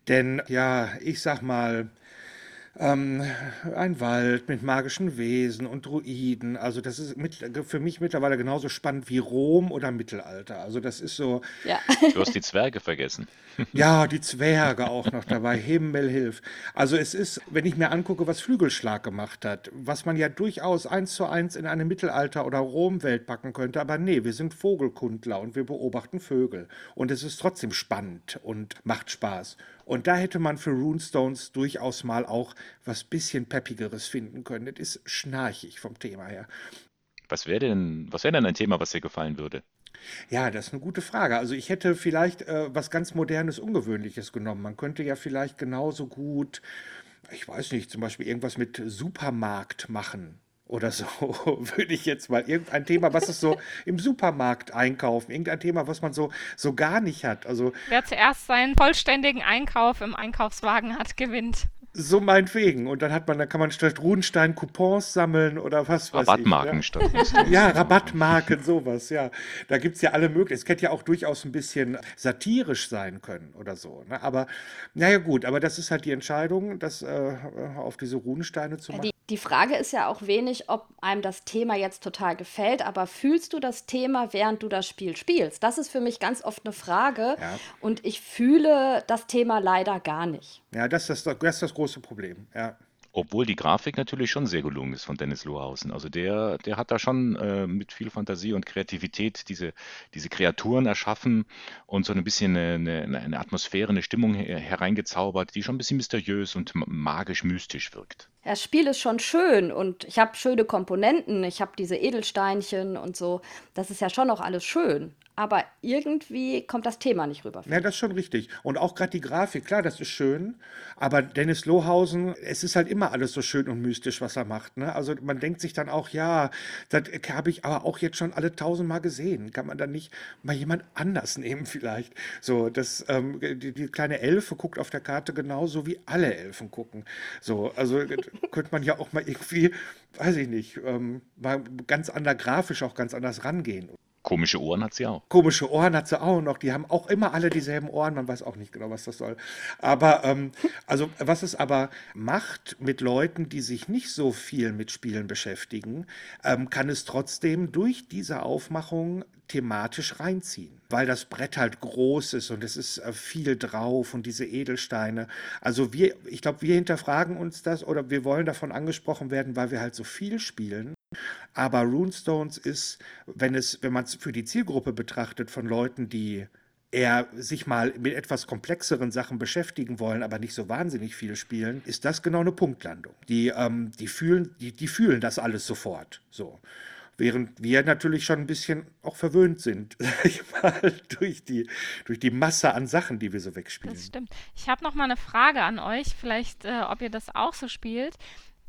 S4: Denn ja, ich sag mal, ähm, ein Wald mit magischen Wesen und Druiden. Also das ist mit, für mich mittlerweile genauso spannend wie Rom oder Mittelalter. Also das ist so.
S2: Ja. Du hast die Zwerge vergessen.
S4: Ja, die Zwerge auch noch dabei. Himmel hilf. Also es ist, wenn ich mir angucke, was Flügelschlag gemacht hat, was man ja durchaus eins zu eins in eine Mittelalter- oder Rom-Welt packen könnte, aber nee, wir sind Vogelkundler und wir beobachten Vögel. Und es ist trotzdem spannend und macht Spaß. Und da hätte man für Runestones durchaus mal auch was bisschen Peppigeres finden können. Das ist schnarchig vom Thema her.
S2: Was wäre denn, was wäre denn ein Thema, was dir gefallen würde?
S4: Ja, das ist eine gute Frage. Also ich hätte vielleicht äh, was ganz Modernes, Ungewöhnliches genommen. Man könnte ja vielleicht genauso gut, ich weiß nicht, zum Beispiel irgendwas mit Supermarkt machen oder so, würde ich jetzt mal irgendein Thema, was es so im Supermarkt einkaufen, irgendein Thema, was man so, so gar nicht hat. Also
S3: wer zuerst seinen vollständigen Einkauf im Einkaufswagen hat, gewinnt.
S4: So meinetwegen. Und dann hat man, dann kann man statt Rudenstein Coupons sammeln oder was weiß
S2: Rabattmarken
S4: ich.
S2: Ja.
S4: statt Ja, Rabattmarken, sowas, ja. Da gibt es ja alle möglichen. Es hätte ja auch durchaus ein bisschen satirisch sein können oder so. Ne? Aber naja gut, aber das ist halt die Entscheidung, das äh, auf diese Runensteine zu machen.
S5: Die, die Frage ist ja auch wenig, ob einem das Thema jetzt total gefällt, aber fühlst du das Thema, während du das Spiel spielst? Das ist für mich ganz oft eine Frage.
S4: Ja.
S5: Und ich fühle das Thema leider gar nicht.
S4: Ja, das ist das, das, ist das große Problem. Ja.
S2: Obwohl die Grafik natürlich schon sehr gelungen ist von Dennis Lohausen. Also der, der hat da schon äh, mit viel Fantasie und Kreativität diese, diese Kreaturen erschaffen und so ein bisschen eine, eine, eine Atmosphäre, eine Stimmung hereingezaubert, die schon ein bisschen mysteriös und magisch-mystisch wirkt.
S5: Das Spiel ist schon schön und ich habe schöne Komponenten, ich habe diese Edelsteinchen und so. Das ist ja schon auch alles schön. Aber irgendwie kommt das Thema nicht rüber.
S4: Ja, das ist schon richtig. Und auch gerade die Grafik, klar, das ist schön. Aber Dennis Lohausen, es ist halt immer alles so schön und mystisch, was er macht. Ne? Also man denkt sich dann auch, ja, das habe ich aber auch jetzt schon alle tausendmal gesehen. Kann man dann nicht mal jemand anders nehmen vielleicht? So, das, ähm, die, die kleine Elfe guckt auf der Karte genauso wie alle Elfen gucken. So, also könnte man ja auch mal irgendwie, weiß ich nicht, ähm, mal ganz anders grafisch auch ganz anders rangehen.
S2: Komische Ohren hat sie auch.
S4: Komische Ohren hat sie auch noch. Die haben auch immer alle dieselben Ohren. Man weiß auch nicht genau, was das soll. Aber, ähm, also, was es aber macht mit Leuten, die sich nicht so viel mit Spielen beschäftigen, ähm, kann es trotzdem durch diese Aufmachung thematisch reinziehen, weil das Brett halt groß ist und es ist äh, viel drauf und diese Edelsteine. Also wir, ich glaube, wir hinterfragen uns das oder wir wollen davon angesprochen werden, weil wir halt so viel spielen. Aber Runestones ist, wenn es, wenn man es für die Zielgruppe betrachtet von Leuten, die eher sich mal mit etwas komplexeren Sachen beschäftigen wollen, aber nicht so wahnsinnig viel spielen, ist das genau eine Punktlandung. Die, ähm, die, fühlen, die, die fühlen das alles sofort. So. Während wir natürlich schon ein bisschen auch verwöhnt sind, sag ich mal, durch die, durch die Masse an Sachen, die wir so wegspielen.
S3: Das stimmt. Ich habe noch mal eine Frage an euch, vielleicht, äh, ob ihr das auch so spielt.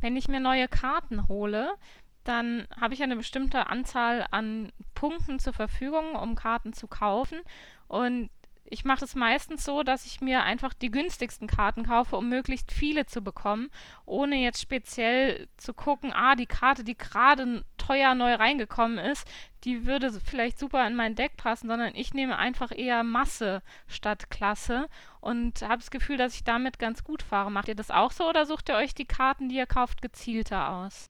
S3: Wenn ich mir neue Karten hole, dann habe ich eine bestimmte Anzahl an Punkten zur Verfügung, um Karten zu kaufen. Und ich mache es meistens so, dass ich mir einfach die günstigsten Karten kaufe, um möglichst viele zu bekommen, ohne jetzt speziell zu gucken, ah, die Karte, die gerade teuer neu reingekommen ist, die würde vielleicht super in mein Deck passen, sondern ich nehme einfach eher Masse statt Klasse und habe das Gefühl, dass ich damit ganz gut fahre. Macht ihr das auch so oder sucht ihr euch die Karten, die ihr kauft, gezielter aus?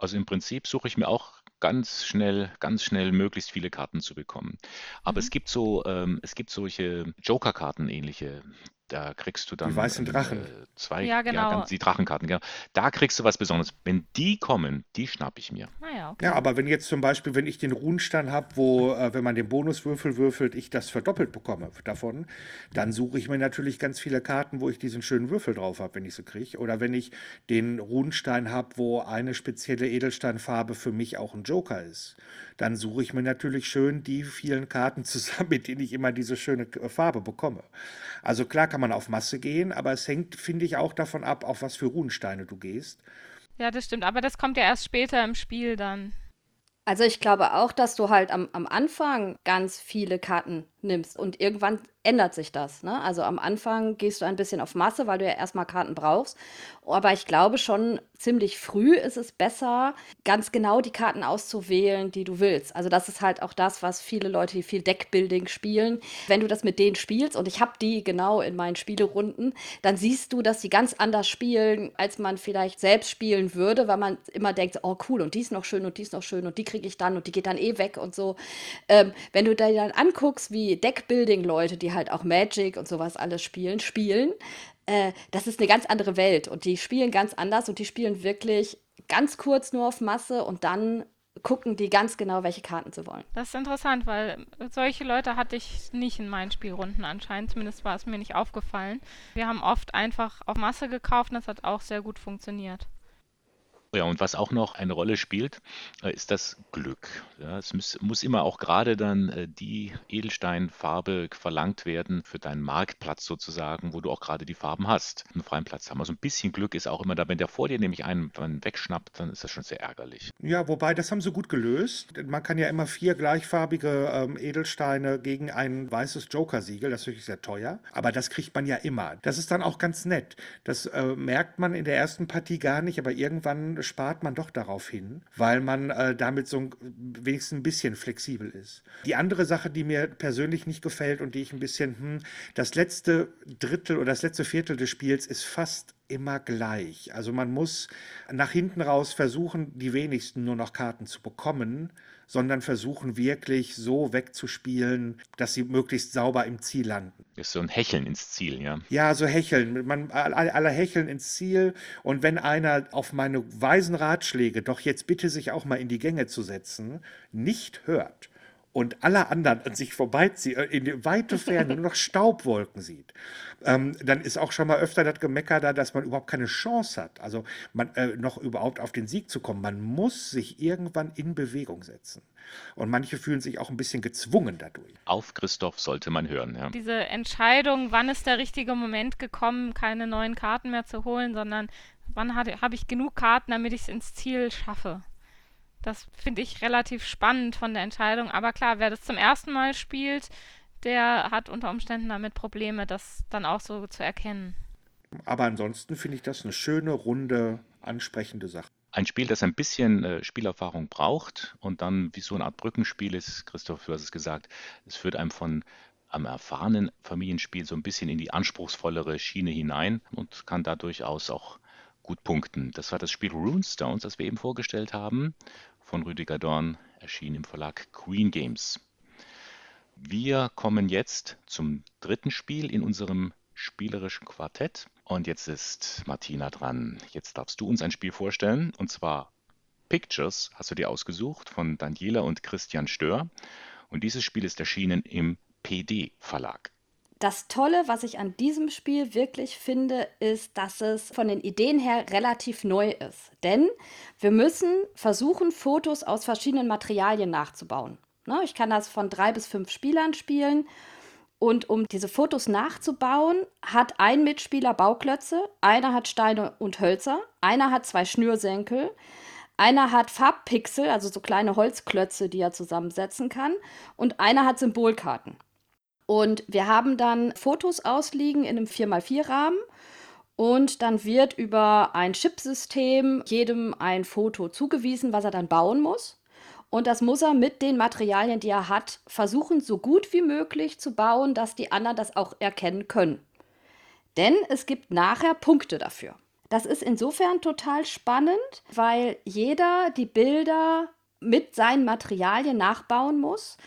S2: Also im Prinzip suche ich mir auch ganz schnell, ganz schnell möglichst viele Karten zu bekommen. Aber es
S3: Mhm.
S2: gibt so, ähm, es gibt solche Joker-Karten ähnliche. Da kriegst du dann
S4: Die weißen
S2: ähm,
S4: Drachen.
S2: äh, zwei,
S3: Ja, genau.
S2: ganz, die Drachenkarten, genau. Da kriegst du was Besonderes. Wenn die kommen, die schnapp ich mir.
S3: Naja, okay.
S4: Ja, aber wenn jetzt zum Beispiel, wenn ich den Runenstein habe, wo, äh, wenn man den Bonuswürfel würfelt, ich das verdoppelt bekomme davon, dann suche ich mir natürlich ganz viele Karten, wo ich diesen schönen Würfel drauf habe, wenn ich sie kriege. Oder wenn ich den Runenstein habe, wo eine spezielle Edelsteinfarbe für mich auch ein Joker ist, dann suche ich mir natürlich schön die vielen Karten zusammen, mit denen ich immer diese schöne äh, Farbe bekomme. Also klar kann man auf Masse gehen, aber es hängt, finde ich, auch davon ab, auf was für Runensteine du gehst.
S3: Ja, das stimmt. Aber das kommt ja erst später im Spiel dann.
S5: Also ich glaube auch, dass du halt am, am Anfang ganz viele Karten nimmst und irgendwann ändert sich das. Ne? Also am Anfang gehst du ein bisschen auf Masse, weil du ja erstmal Karten brauchst. Aber ich glaube schon, ziemlich früh ist es besser, ganz genau die Karten auszuwählen, die du willst. Also das ist halt auch das, was viele Leute, die viel Deckbuilding spielen, wenn du das mit denen spielst, und ich habe die genau in meinen Spielerunden, dann siehst du, dass die ganz anders spielen, als man vielleicht selbst spielen würde, weil man immer denkt, oh cool, und die ist noch schön und die ist noch schön und die kriege ich dann und die geht dann eh weg und so. Ähm, wenn du dir dann anguckst, wie Deckbuilding-Leute, die halt auch Magic und sowas alles spielen, spielen, äh, das ist eine ganz andere Welt und die spielen ganz anders und die spielen wirklich ganz kurz nur auf Masse und dann gucken die ganz genau, welche Karten sie wollen.
S3: Das ist interessant, weil solche Leute hatte ich nicht in meinen Spielrunden anscheinend. Zumindest war es mir nicht aufgefallen. Wir haben oft einfach auf Masse gekauft und das hat auch sehr gut funktioniert.
S2: Ja, und was auch noch eine Rolle spielt, äh, ist das Glück. Ja, es muss, muss immer auch gerade dann äh, die Edelsteinfarbe verlangt werden für deinen Marktplatz sozusagen, wo du auch gerade die Farben hast, einen freien Platz haben. Also ein bisschen Glück ist auch immer da. Wenn der vor dir nämlich einen, wegschnappt, dann ist das schon sehr ärgerlich.
S4: Ja, wobei, das haben sie gut gelöst. Man kann ja immer vier gleichfarbige ähm, Edelsteine gegen ein weißes Joker-Siegel, das ist wirklich sehr teuer. Aber das kriegt man ja immer. Das ist dann auch ganz nett. Das äh, merkt man in der ersten Partie gar nicht, aber irgendwann spart man doch darauf hin, weil man äh, damit so wenigstens ein bisschen flexibel ist. Die andere Sache, die mir persönlich nicht gefällt und die ich ein bisschen, hm, das letzte Drittel oder das letzte Viertel des Spiels ist fast immer gleich. Also man muss nach hinten raus versuchen, die wenigsten nur noch Karten zu bekommen, sondern versuchen wirklich so wegzuspielen, dass sie möglichst sauber im Ziel landen.
S2: Ist so ein Hecheln ins Ziel, ja.
S4: Ja, so hecheln. Man, alle, alle hecheln ins Ziel. Und wenn einer auf meine weisen Ratschläge, doch jetzt bitte sich auch mal in die Gänge zu setzen, nicht hört, und alle anderen an sich vorbeizieht, äh, in die weite Ferne nur noch Staubwolken sieht, ähm, dann ist auch schon mal öfter das Gemecker da, dass man überhaupt keine Chance hat, also man, äh, noch überhaupt auf den Sieg zu kommen. Man muss sich irgendwann in Bewegung setzen. Und manche fühlen sich auch ein bisschen gezwungen dadurch.
S2: Auf Christoph sollte man hören, ja.
S3: Diese Entscheidung, wann ist der richtige Moment gekommen, keine neuen Karten mehr zu holen, sondern wann habe ich genug Karten, damit ich es ins Ziel schaffe. Das finde ich relativ spannend von der Entscheidung. Aber klar, wer das zum ersten Mal spielt, der hat unter Umständen damit Probleme, das dann auch so zu erkennen.
S4: Aber ansonsten finde ich das eine schöne, runde, ansprechende Sache.
S2: Ein Spiel, das ein bisschen äh, Spielerfahrung braucht und dann wie so eine Art Brückenspiel ist, Christoph, du hast es gesagt, es führt einem von am erfahrenen Familienspiel so ein bisschen in die anspruchsvollere Schiene hinein und kann da durchaus auch gut punkten. Das war das Spiel Runestones, das wir eben vorgestellt haben von Rüdiger Dorn, erschien im Verlag Queen Games. Wir kommen jetzt zum dritten Spiel in unserem spielerischen Quartett. Und jetzt ist Martina dran. Jetzt darfst du uns ein Spiel vorstellen, und zwar Pictures hast du dir ausgesucht von Daniela und Christian Stör. Und dieses Spiel ist erschienen im PD Verlag.
S5: Das Tolle, was ich an diesem Spiel wirklich finde, ist, dass es von den Ideen her relativ neu ist. Denn wir müssen versuchen, Fotos aus verschiedenen Materialien nachzubauen. Ne, ich kann das von drei bis fünf Spielern spielen. Und um diese Fotos nachzubauen, hat ein Mitspieler Bauklötze, einer hat Steine und Hölzer, einer hat zwei Schnürsenkel, einer hat Farbpixel, also so kleine Holzklötze, die er zusammensetzen kann, und einer hat Symbolkarten. Und wir haben dann Fotos ausliegen in einem 4x4-Rahmen. Und dann wird über ein Chipsystem jedem ein Foto zugewiesen, was er dann bauen muss. Und das muss er mit den Materialien, die er hat, versuchen, so gut wie möglich zu bauen, dass die anderen das auch erkennen können. Denn es gibt nachher Punkte dafür. Das ist insofern total spannend, weil jeder die Bilder mit seinen Materialien nachbauen muss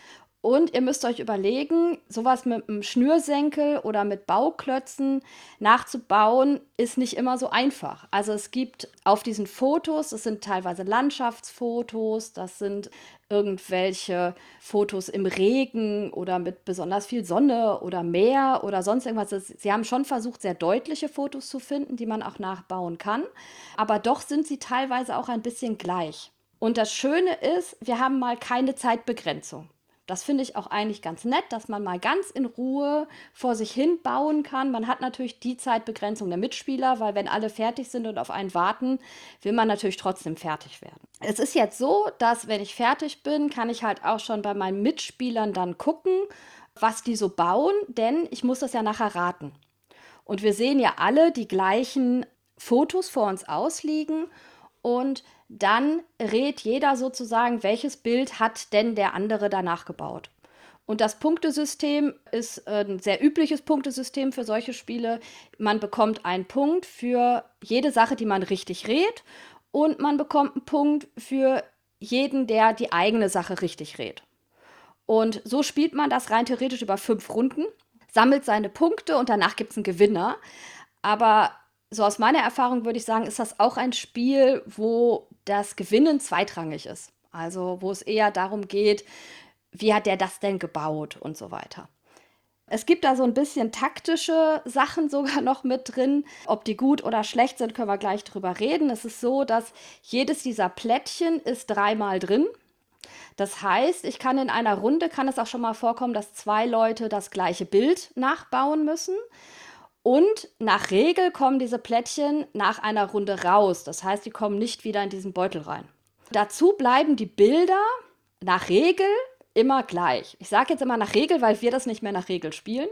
S5: und ihr müsst euch überlegen, sowas mit einem Schnürsenkel oder mit Bauklötzen nachzubauen, ist nicht immer so einfach. Also es gibt auf diesen Fotos, das sind teilweise Landschaftsfotos, das sind irgendwelche Fotos im Regen oder mit besonders viel Sonne oder Meer oder sonst irgendwas. Sie haben schon versucht, sehr deutliche Fotos zu finden, die man auch nachbauen kann. Aber doch sind sie teilweise auch ein bisschen gleich. Und das Schöne ist, wir haben mal keine Zeitbegrenzung. Das finde ich auch eigentlich ganz nett, dass man mal ganz in Ruhe vor sich hin bauen kann. Man hat natürlich die Zeitbegrenzung der Mitspieler, weil wenn alle fertig sind und auf einen warten, will man natürlich trotzdem fertig werden. Es ist jetzt so, dass wenn ich fertig bin, kann ich halt auch schon bei meinen Mitspielern dann gucken, was die so bauen, denn ich muss das ja nachher raten. Und wir sehen ja alle die gleichen Fotos vor uns ausliegen und dann rät jeder sozusagen, welches Bild hat denn der andere danach gebaut. Und das Punktesystem ist ein sehr übliches Punktesystem für solche Spiele. Man bekommt einen Punkt für jede Sache, die man richtig rät, und man bekommt einen Punkt für jeden, der die eigene Sache richtig rät. Und so spielt man das rein theoretisch über fünf Runden, sammelt seine Punkte und danach gibt es einen Gewinner. Aber so aus meiner Erfahrung würde ich sagen, ist das auch ein Spiel, wo das Gewinnen zweitrangig ist. Also wo es eher darum geht, wie hat der das denn gebaut und so weiter. Es gibt da so ein bisschen taktische Sachen sogar noch mit drin. Ob die gut oder schlecht sind, können wir gleich drüber reden. Es ist so, dass jedes dieser Plättchen ist dreimal drin. Das heißt, ich kann in einer Runde, kann es auch schon mal vorkommen, dass zwei Leute das gleiche Bild nachbauen müssen. Und nach Regel kommen diese Plättchen nach einer Runde raus. Das heißt, die kommen nicht wieder in diesen Beutel rein. Dazu bleiben die Bilder nach Regel immer gleich. Ich sage jetzt immer nach Regel, weil wir das nicht mehr nach Regel spielen.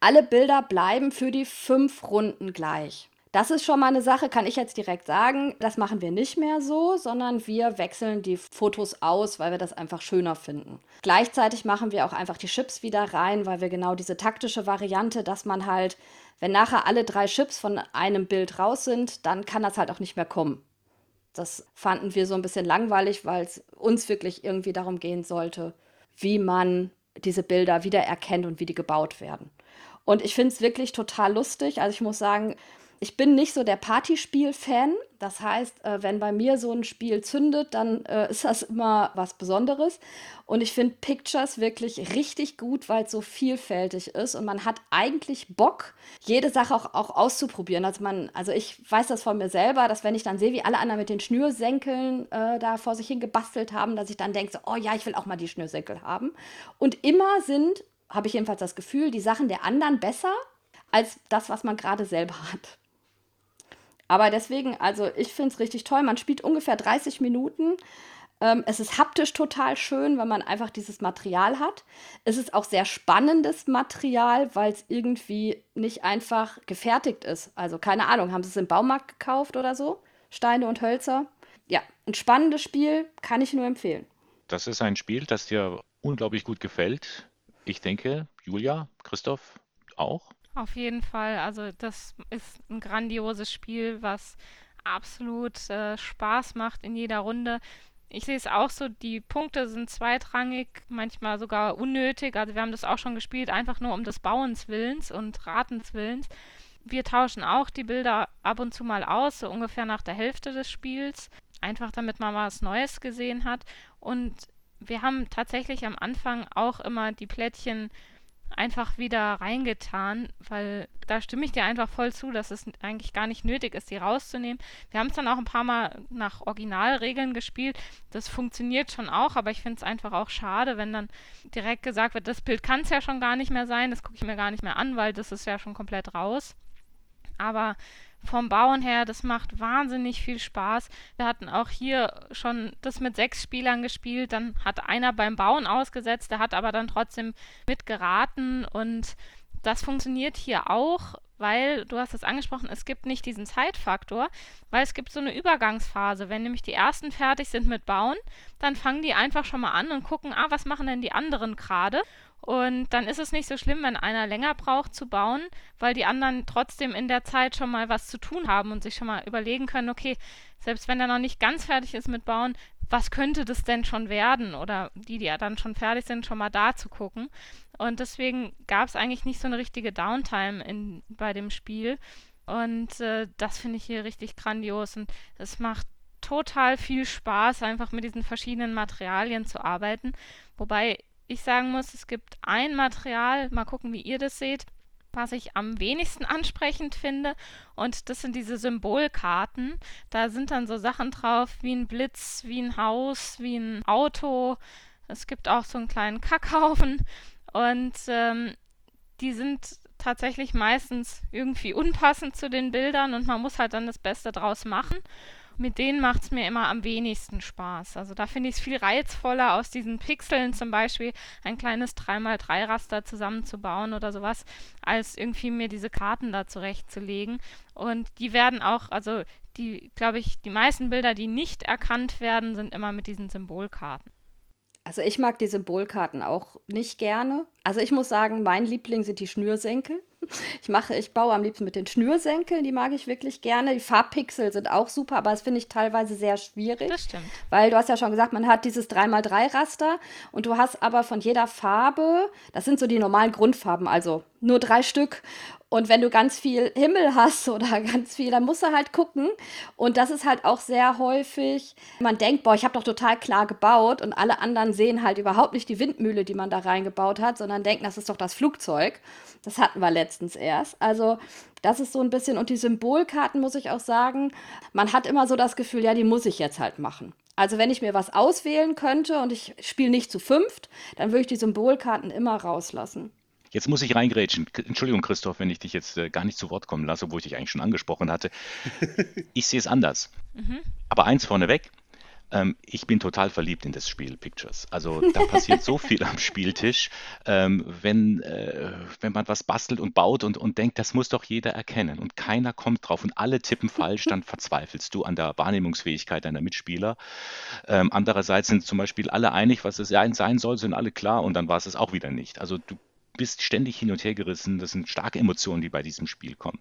S5: Alle Bilder bleiben für die fünf Runden gleich. Das ist schon mal eine Sache, kann ich jetzt direkt sagen. Das machen wir nicht mehr so, sondern wir wechseln die Fotos aus, weil wir das einfach schöner finden. Gleichzeitig machen wir auch einfach die Chips wieder rein, weil wir genau diese taktische Variante, dass man halt, wenn nachher alle drei Chips von einem Bild raus sind, dann kann das halt auch nicht mehr kommen. Das fanden wir so ein bisschen langweilig, weil es uns wirklich irgendwie darum gehen sollte, wie man diese Bilder wiedererkennt und wie die gebaut werden. Und ich finde es wirklich total lustig. Also ich muss sagen, ich bin nicht so der Partyspiel-Fan. Das heißt, äh, wenn bei mir so ein Spiel zündet, dann äh, ist das immer was Besonderes. Und ich finde Pictures wirklich richtig gut, weil es so vielfältig ist und man hat eigentlich Bock, jede Sache auch, auch auszuprobieren. Also, man, also ich weiß das von mir selber, dass wenn ich dann sehe, wie alle anderen mit den Schnürsenkeln äh, da vor sich hin gebastelt haben, dass ich dann denke, so, oh ja, ich will auch mal die Schnürsenkel haben. Und immer sind, habe ich jedenfalls das Gefühl, die Sachen der anderen besser als das, was man gerade selber hat. Aber deswegen, also ich finde es richtig toll. Man spielt ungefähr 30 Minuten. Ähm, es ist haptisch total schön, weil man einfach dieses Material hat. Es ist auch sehr spannendes Material, weil es irgendwie nicht einfach gefertigt ist. Also keine Ahnung, haben sie es im Baumarkt gekauft oder so? Steine und Hölzer. Ja, ein spannendes Spiel, kann ich nur empfehlen.
S2: Das ist ein Spiel, das dir unglaublich gut gefällt. Ich denke, Julia, Christoph auch.
S3: Auf jeden Fall. Also das ist ein grandioses Spiel, was absolut äh, Spaß macht in jeder Runde. Ich sehe es auch so, die Punkte sind zweitrangig, manchmal sogar unnötig. Also wir haben das auch schon gespielt, einfach nur um des Bauens Willens und Ratens Willens. Wir tauschen auch die Bilder ab und zu mal aus, so ungefähr nach der Hälfte des Spiels, einfach damit man was Neues gesehen hat. Und wir haben tatsächlich am Anfang auch immer die Plättchen einfach wieder reingetan, weil da stimme ich dir einfach voll zu, dass es eigentlich gar nicht nötig ist, die rauszunehmen. Wir haben es dann auch ein paar Mal nach Originalregeln gespielt. Das funktioniert schon auch, aber ich finde es einfach auch schade, wenn dann direkt gesagt wird, das Bild kann es ja schon gar nicht mehr sein, das gucke ich mir gar nicht mehr an, weil das ist ja schon komplett raus. Aber vom Bauen her, das macht wahnsinnig viel Spaß. Wir hatten auch hier schon das mit sechs Spielern gespielt. Dann hat einer beim Bauen ausgesetzt, der hat aber dann trotzdem mitgeraten und das funktioniert hier auch, weil du hast es angesprochen, es gibt nicht diesen Zeitfaktor, weil es gibt so eine Übergangsphase. Wenn nämlich die ersten fertig sind mit Bauen, dann fangen die einfach schon mal an und gucken, ah, was machen denn die anderen gerade? Und dann ist es nicht so schlimm, wenn einer länger braucht zu bauen, weil die anderen trotzdem in der Zeit schon mal was zu tun haben und sich schon mal überlegen können, okay, selbst wenn er noch nicht ganz fertig ist mit Bauen, was könnte das denn schon werden? Oder die, die ja dann schon fertig sind, schon mal da zu gucken. Und deswegen gab es eigentlich nicht so eine richtige Downtime in, bei dem Spiel. Und äh, das finde ich hier richtig grandios. Und es macht total viel Spaß, einfach mit diesen verschiedenen Materialien zu arbeiten. Wobei ich sagen muss, es gibt ein Material, mal gucken, wie ihr das seht, was ich am wenigsten ansprechend finde. Und das sind diese Symbolkarten. Da sind dann so Sachen drauf wie ein Blitz, wie ein Haus, wie ein Auto. Es gibt auch so einen kleinen Kackhaufen. Und ähm, die sind tatsächlich meistens irgendwie unpassend zu den Bildern und man muss halt dann das Beste draus machen mit denen macht es mir immer am wenigsten Spaß. Also da finde ich es viel reizvoller, aus diesen Pixeln zum Beispiel ein kleines 3x3-Raster zusammenzubauen oder sowas, als irgendwie mir diese Karten da zurechtzulegen. Und die werden auch, also die, glaube ich, die meisten Bilder, die nicht erkannt werden, sind immer mit diesen Symbolkarten.
S5: Also ich mag die Symbolkarten auch nicht gerne. Also ich muss sagen, mein Liebling sind die Schnürsenkel. Ich mache, ich baue am liebsten mit den Schnürsenkeln, die mag ich wirklich gerne. Die Farbpixel sind auch super, aber das finde ich teilweise sehr schwierig.
S3: Das stimmt.
S5: Weil du hast ja schon gesagt, man hat dieses 3x3-Raster und du hast aber von jeder Farbe, das sind so die normalen Grundfarben, also nur drei Stück. Und wenn du ganz viel Himmel hast oder ganz viel, dann musst du halt gucken. Und das ist halt auch sehr häufig, man denkt, boah, ich habe doch total klar gebaut und alle anderen sehen halt überhaupt nicht die Windmühle, die man da reingebaut hat, sondern dann denken, das ist doch das Flugzeug. Das hatten wir letztens erst. Also das ist so ein bisschen, und die Symbolkarten muss ich auch sagen, man hat immer so das Gefühl, ja, die muss ich jetzt halt machen. Also wenn ich mir was auswählen könnte und ich spiele nicht zu fünft, dann würde ich die Symbolkarten immer rauslassen.
S2: Jetzt muss ich reingrätschen. Entschuldigung, Christoph, wenn ich dich jetzt äh, gar nicht zu Wort kommen lasse, obwohl ich dich eigentlich schon angesprochen hatte. Ich sehe es anders. Mhm. Aber eins vorneweg, ähm, ich bin total verliebt in das Spiel Pictures. Also da passiert so viel am Spieltisch, ähm, wenn, äh, wenn man was bastelt und baut und, und denkt, das muss doch jeder erkennen und keiner kommt drauf und alle tippen falsch, dann verzweifelst du an der Wahrnehmungsfähigkeit deiner Mitspieler. Ähm, andererseits sind zum Beispiel alle einig, was es sein soll, sind alle klar und dann war es es auch wieder nicht. Also du bist ständig hin und her gerissen. Das sind starke Emotionen, die bei diesem Spiel kommen.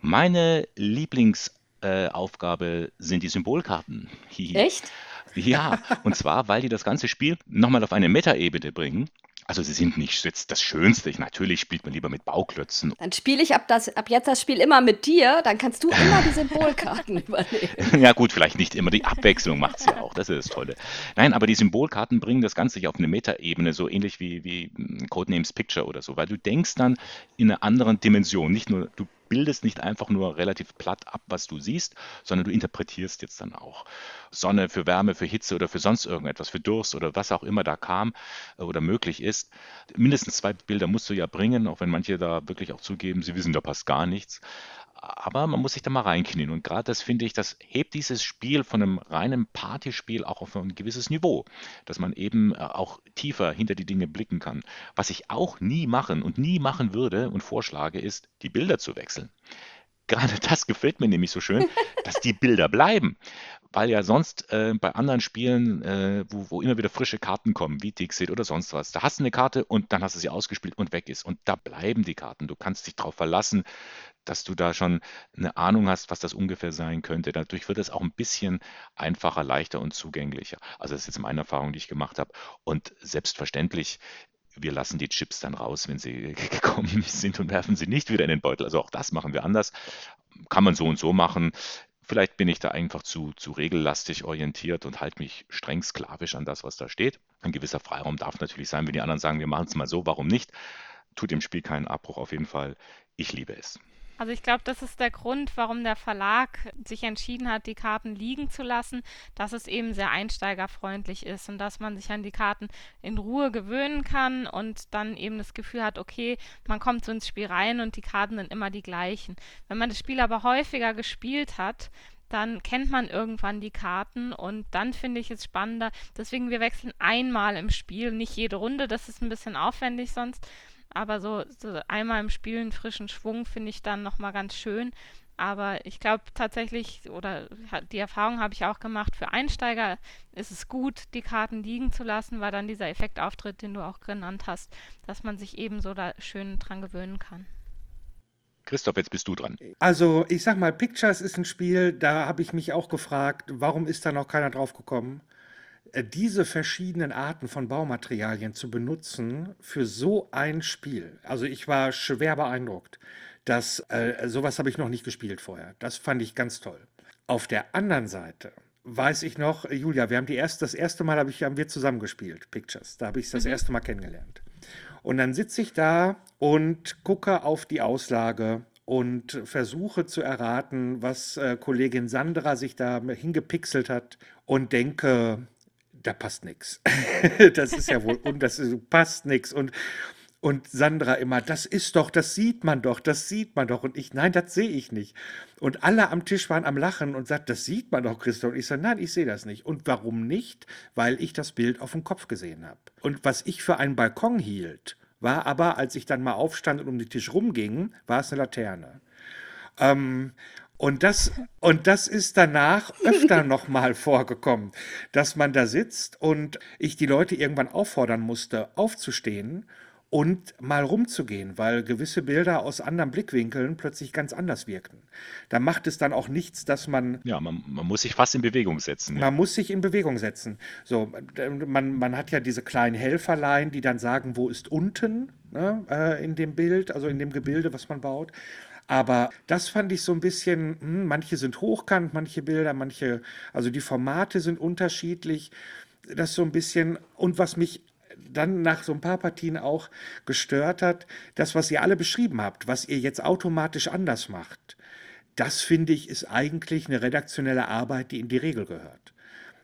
S2: Meine Lieblingsaufgabe äh, sind die Symbolkarten.
S5: Echt?
S2: Ja, und zwar, weil die das ganze Spiel nochmal auf eine Metaebene bringen. Also sie sind nicht jetzt das Schönste. Ich, natürlich spielt man lieber mit Bauklötzen.
S5: Dann spiele ich ab, das, ab jetzt das Spiel immer mit dir, dann kannst du immer die Symbolkarten übernehmen.
S2: Ja gut, vielleicht nicht immer. Die Abwechslung macht es ja auch. Das ist das Tolle. Nein, aber die Symbolkarten bringen das Ganze auf eine Metaebene, so ähnlich wie, wie hm, Codenames Picture oder so, weil du denkst dann in einer anderen Dimension. Nicht nur, du bildest nicht einfach nur relativ platt ab, was du siehst, sondern du interpretierst jetzt dann auch. Sonne für Wärme, für Hitze oder für sonst irgendetwas, für Durst oder was auch immer da kam äh, oder möglich ist. Mindestens zwei Bilder musst du ja bringen, auch wenn manche da wirklich auch zugeben, sie wissen, da passt gar nichts aber man muss sich da mal reinknien. Und gerade das finde ich, das hebt dieses Spiel von einem reinen Partyspiel auch auf ein gewisses Niveau, dass man eben äh, auch tiefer hinter die Dinge blicken kann. Was ich auch nie machen und nie machen würde und vorschlage, ist, die Bilder zu wechseln. Gerade das gefällt mir nämlich so schön, dass die Bilder bleiben. Weil ja sonst äh, bei anderen Spielen, äh, wo, wo, immer wieder frische Karten kommen, wie Dixit oder sonst was, da hast du eine Karte und dann hast du sie ausgespielt und weg ist. Und da bleiben die Karten. Du kannst dich darauf verlassen, dass du da schon eine Ahnung hast, was das ungefähr sein könnte. Dadurch wird es auch ein bisschen einfacher, leichter und zugänglicher. Also das ist jetzt meine Erfahrung, die ich gemacht habe. Und selbstverständlich, wir lassen die Chips dann raus, wenn sie gekommen sind und werfen sie nicht wieder in den Beutel. Also auch das machen wir anders. Kann man so und so machen. Vielleicht bin ich da einfach zu, zu regellastig orientiert und halte mich streng sklavisch an das, was da steht. Ein gewisser Freiraum darf natürlich sein, wenn die anderen sagen, wir machen es mal so, warum nicht? Tut dem Spiel keinen Abbruch auf jeden Fall. Ich liebe es.
S3: Also ich glaube, das ist der Grund, warum der Verlag sich entschieden hat, die Karten liegen zu lassen, dass es eben sehr einsteigerfreundlich ist und dass man sich an die Karten in Ruhe gewöhnen kann und dann eben das Gefühl hat, okay, man kommt so ins Spiel rein und die Karten sind immer die gleichen. Wenn man das Spiel aber häufiger gespielt hat, dann kennt man irgendwann die Karten und dann finde ich es spannender. Deswegen, wir wechseln einmal im Spiel, nicht jede Runde, das ist ein bisschen aufwendig sonst. Aber so, so einmal im Spiel einen frischen Schwung finde ich dann nochmal ganz schön. Aber ich glaube tatsächlich, oder die Erfahrung habe ich auch gemacht, für Einsteiger ist es gut, die Karten liegen zu lassen, weil dann dieser Effekt auftritt, den du auch genannt hast, dass man sich ebenso da schön dran gewöhnen kann.
S2: Christoph, jetzt bist du dran.
S4: Also, ich sag mal, Pictures ist ein Spiel, da habe ich mich auch gefragt, warum ist da noch keiner drauf gekommen? Äh, diese verschiedenen Arten von Baumaterialien zu benutzen für so ein Spiel. Also ich war schwer beeindruckt. Das, äh, sowas habe ich noch nicht gespielt vorher. Das fand ich ganz toll. Auf der anderen Seite weiß ich noch, Julia, wir haben die erste, das erste Mal habe ich, haben wir zusammen gespielt, Pictures. Da habe ich es das mhm. erste Mal kennengelernt. Und dann sitze ich da und gucke auf die Auslage und versuche zu erraten, was äh, Kollegin Sandra sich da hingepixelt hat und denke, da passt nichts. Das ist ja wohl, und das ist, passt nichts. Und, und Sandra immer, das ist doch, das sieht man doch, das sieht man doch. Und ich, nein, das sehe ich nicht. Und alle am Tisch waren am Lachen und sagten, das sieht man doch, Christoph. Und ich sage, nein, ich sehe das nicht. Und warum nicht? Weil ich das Bild auf dem Kopf gesehen habe. Und was ich für einen Balkon hielt, war aber, als ich dann mal aufstand und um den Tisch rumging, war es eine Laterne. Ähm, und das, und das ist danach öfter nochmal vorgekommen, dass man da sitzt und ich die Leute irgendwann auffordern musste, aufzustehen und mal rumzugehen, weil gewisse Bilder aus anderen Blickwinkeln plötzlich ganz anders wirkten. Da macht es dann auch nichts, dass man.
S2: Ja, man, man muss sich fast in Bewegung setzen.
S4: Man ja. muss sich in Bewegung setzen. So, man, man hat ja diese kleinen Helferlein, die dann sagen, wo ist unten ne, äh, in dem Bild, also in dem Gebilde, was man baut. Aber das fand ich so ein bisschen, hm, manche sind hochkant, manche Bilder, manche, also die Formate sind unterschiedlich. Das so ein bisschen, und was mich dann nach so ein paar Partien auch gestört hat, das, was ihr alle beschrieben habt, was ihr jetzt automatisch anders macht, das finde ich ist eigentlich eine redaktionelle Arbeit, die in die Regel gehört.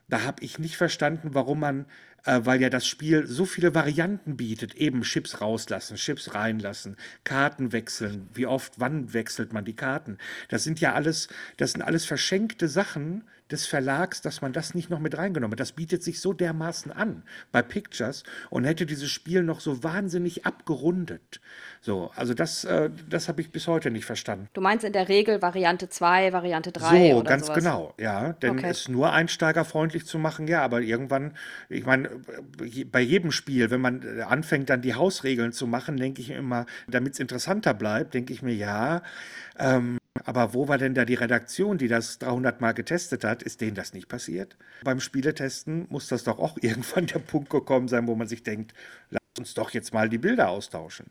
S4: Da habe ich nicht verstanden, warum man äh, weil ja das Spiel so viele Varianten bietet. Eben Chips rauslassen, Chips reinlassen, Karten wechseln. Wie oft, wann wechselt man die Karten? Das sind ja alles, das sind alles verschenkte Sachen, des Verlags, dass man das nicht noch mit reingenommen hat. Das bietet sich so dermaßen an bei Pictures und hätte dieses Spiel noch so wahnsinnig abgerundet. So, also das, äh, das habe ich bis heute nicht verstanden.
S5: Du meinst in der Regel Variante 2, Variante 3
S4: So,
S5: oder
S4: ganz
S5: sowas?
S4: genau, ja. Denn
S5: Okay.
S4: es nur einsteigerfreundlich zu machen, ja, aber irgendwann, ich meine, bei jedem Spiel, wenn man äh, anfängt, dann die Hausregeln zu machen, denke ich mir immer, damit es interessanter bleibt, denke ich mir, ja, ähm, aber wo war denn da die Redaktion, die das 300 Mal getestet hat? Ist denen das nicht passiert? Beim Spieletesten muss das doch auch irgendwann der Punkt gekommen sein, wo man sich denkt, lass uns doch jetzt mal die Bilder austauschen.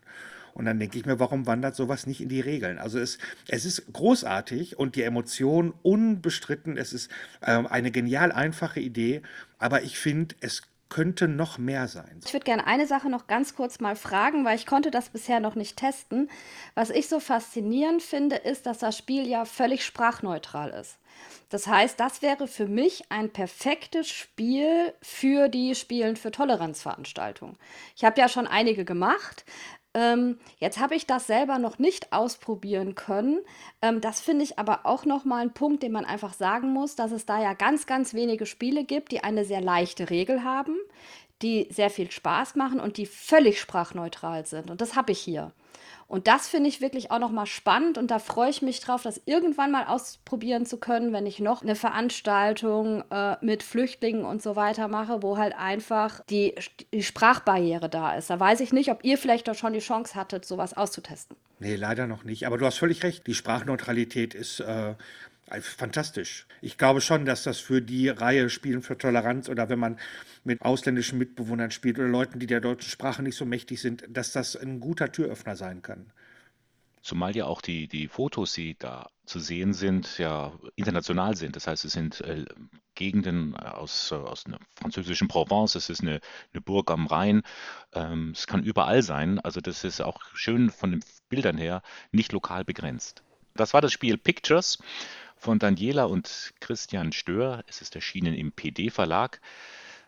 S4: Und dann denke ich mir, warum wandert sowas nicht in die Regeln? Also es, es ist großartig und die Emotion unbestritten. Es ist ähm, eine genial einfache Idee, aber ich finde, es könnte noch mehr sein.
S5: Ich würde gerne eine Sache noch ganz kurz mal fragen, weil ich konnte das bisher noch nicht testen. Was ich so faszinierend finde, ist, dass das Spiel ja völlig sprachneutral ist. Das heißt, das wäre für mich ein perfektes Spiel für die Spielen für Toleranzveranstaltungen. Ich habe ja schon einige gemacht. Ähm, jetzt habe ich das selber noch nicht ausprobieren können. Ähm, das finde ich aber auch nochmal ein Punkt, den man einfach sagen muss, dass es da ja ganz, ganz wenige Spiele gibt, die eine sehr leichte Regel haben, die sehr viel Spaß machen und die völlig sprachneutral sind. Und das habe ich hier. Und das finde ich wirklich auch nochmal spannend und da freue ich mich drauf, das irgendwann mal ausprobieren zu können, wenn ich noch eine Veranstaltung äh, mit Flüchtlingen und so weiter mache, wo halt einfach die, die Sprachbarriere da ist. Da weiß ich nicht, ob ihr vielleicht doch schon die Chance hattet, sowas auszutesten.
S4: Nee, leider noch nicht. Aber du hast völlig recht. Die Sprachneutralität ist äh, fantastisch. Ich glaube schon, dass das für die Reihe Spielen für Toleranz oder wenn man mit ausländischen Mitbewohnern spielt oder Leuten, die der deutschen Sprache nicht so mächtig sind, dass das ein guter Türöffner sein kann.
S2: Zumal ja auch die, die Fotos, die da zu sehen sind, ja international sind. Das heißt, es sind äh, Gegenden aus, äh, aus einer französischen Provence, es ist eine, eine Burg am Rhein. Ähm, es kann überall sein. Also das ist auch schön von den Bildern her nicht lokal begrenzt. Das war das Spiel Pictures von Daniela und Christian Stör. Es ist erschienen im PD-Verlag.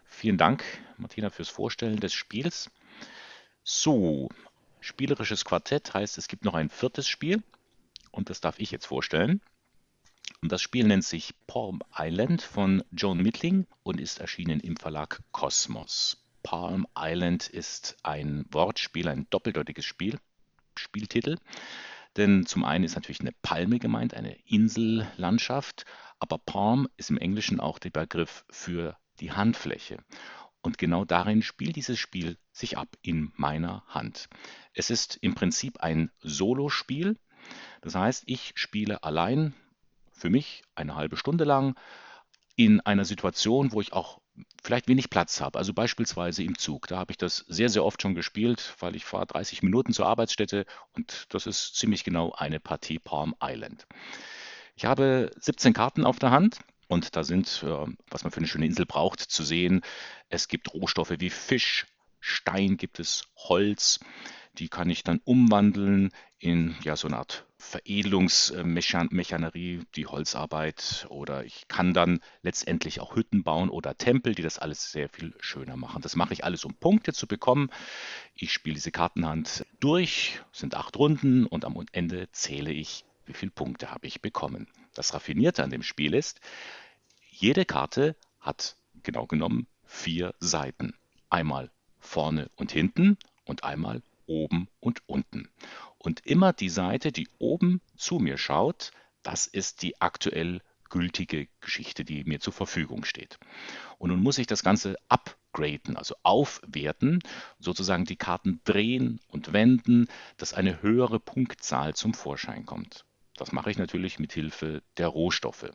S2: Vielen Dank, Martina, fürs Vorstellen des Spiels. So, spielerisches Quartett heißt, es gibt noch ein viertes Spiel und das darf ich jetzt vorstellen. Und das Spiel nennt sich Palm Island von Joan Mittling und ist erschienen im Verlag Kosmos. Palm Island ist ein Wortspiel, ein doppeldeutiges Spiel, Spieltitel. Denn zum einen ist natürlich eine Palme gemeint, eine Insellandschaft, aber Palm ist im Englischen auch der Begriff für die Handfläche. Und genau darin spielt dieses Spiel sich ab, in meiner Hand. Es ist im Prinzip ein Solospiel. Das heißt, ich spiele allein für mich eine halbe Stunde lang in einer Situation, wo ich auch vielleicht wenig Platz habe. Also beispielsweise im Zug. Da habe ich das sehr, sehr oft schon gespielt, weil ich fahre 30 Minuten zur Arbeitsstätte und das ist ziemlich genau eine Partie Palm Island. Ich habe 17 Karten auf der Hand und da sind, äh, was man für eine schöne Insel braucht, zu sehen. Es gibt Rohstoffe wie Fisch, Stein gibt es, Holz. Die kann ich dann umwandeln in ja, so eine Art Veredelungsmechanerie, die Holzarbeit. Oder ich kann dann letztendlich auch Hütten bauen oder Tempel, die das alles sehr viel schöner machen. Das mache ich alles, um Punkte zu bekommen. Ich spiele diese Kartenhand durch, sind acht Runden und am Ende zähle ich, wie viele Punkte habe ich bekommen. Das Raffinierte an dem Spiel ist, jede Karte hat genau genommen vier Seiten. Einmal vorne und hinten und einmal oben und unten. Und immer die Seite, die oben zu mir schaut, das ist die aktuell gültige Geschichte, die mir zur Verfügung steht. Und nun muss ich das Ganze upgraden, also aufwerten, sozusagen die Karten drehen und wenden, dass eine höhere Punktzahl zum Vorschein kommt. Das mache ich natürlich mit Hilfe der Rohstoffe.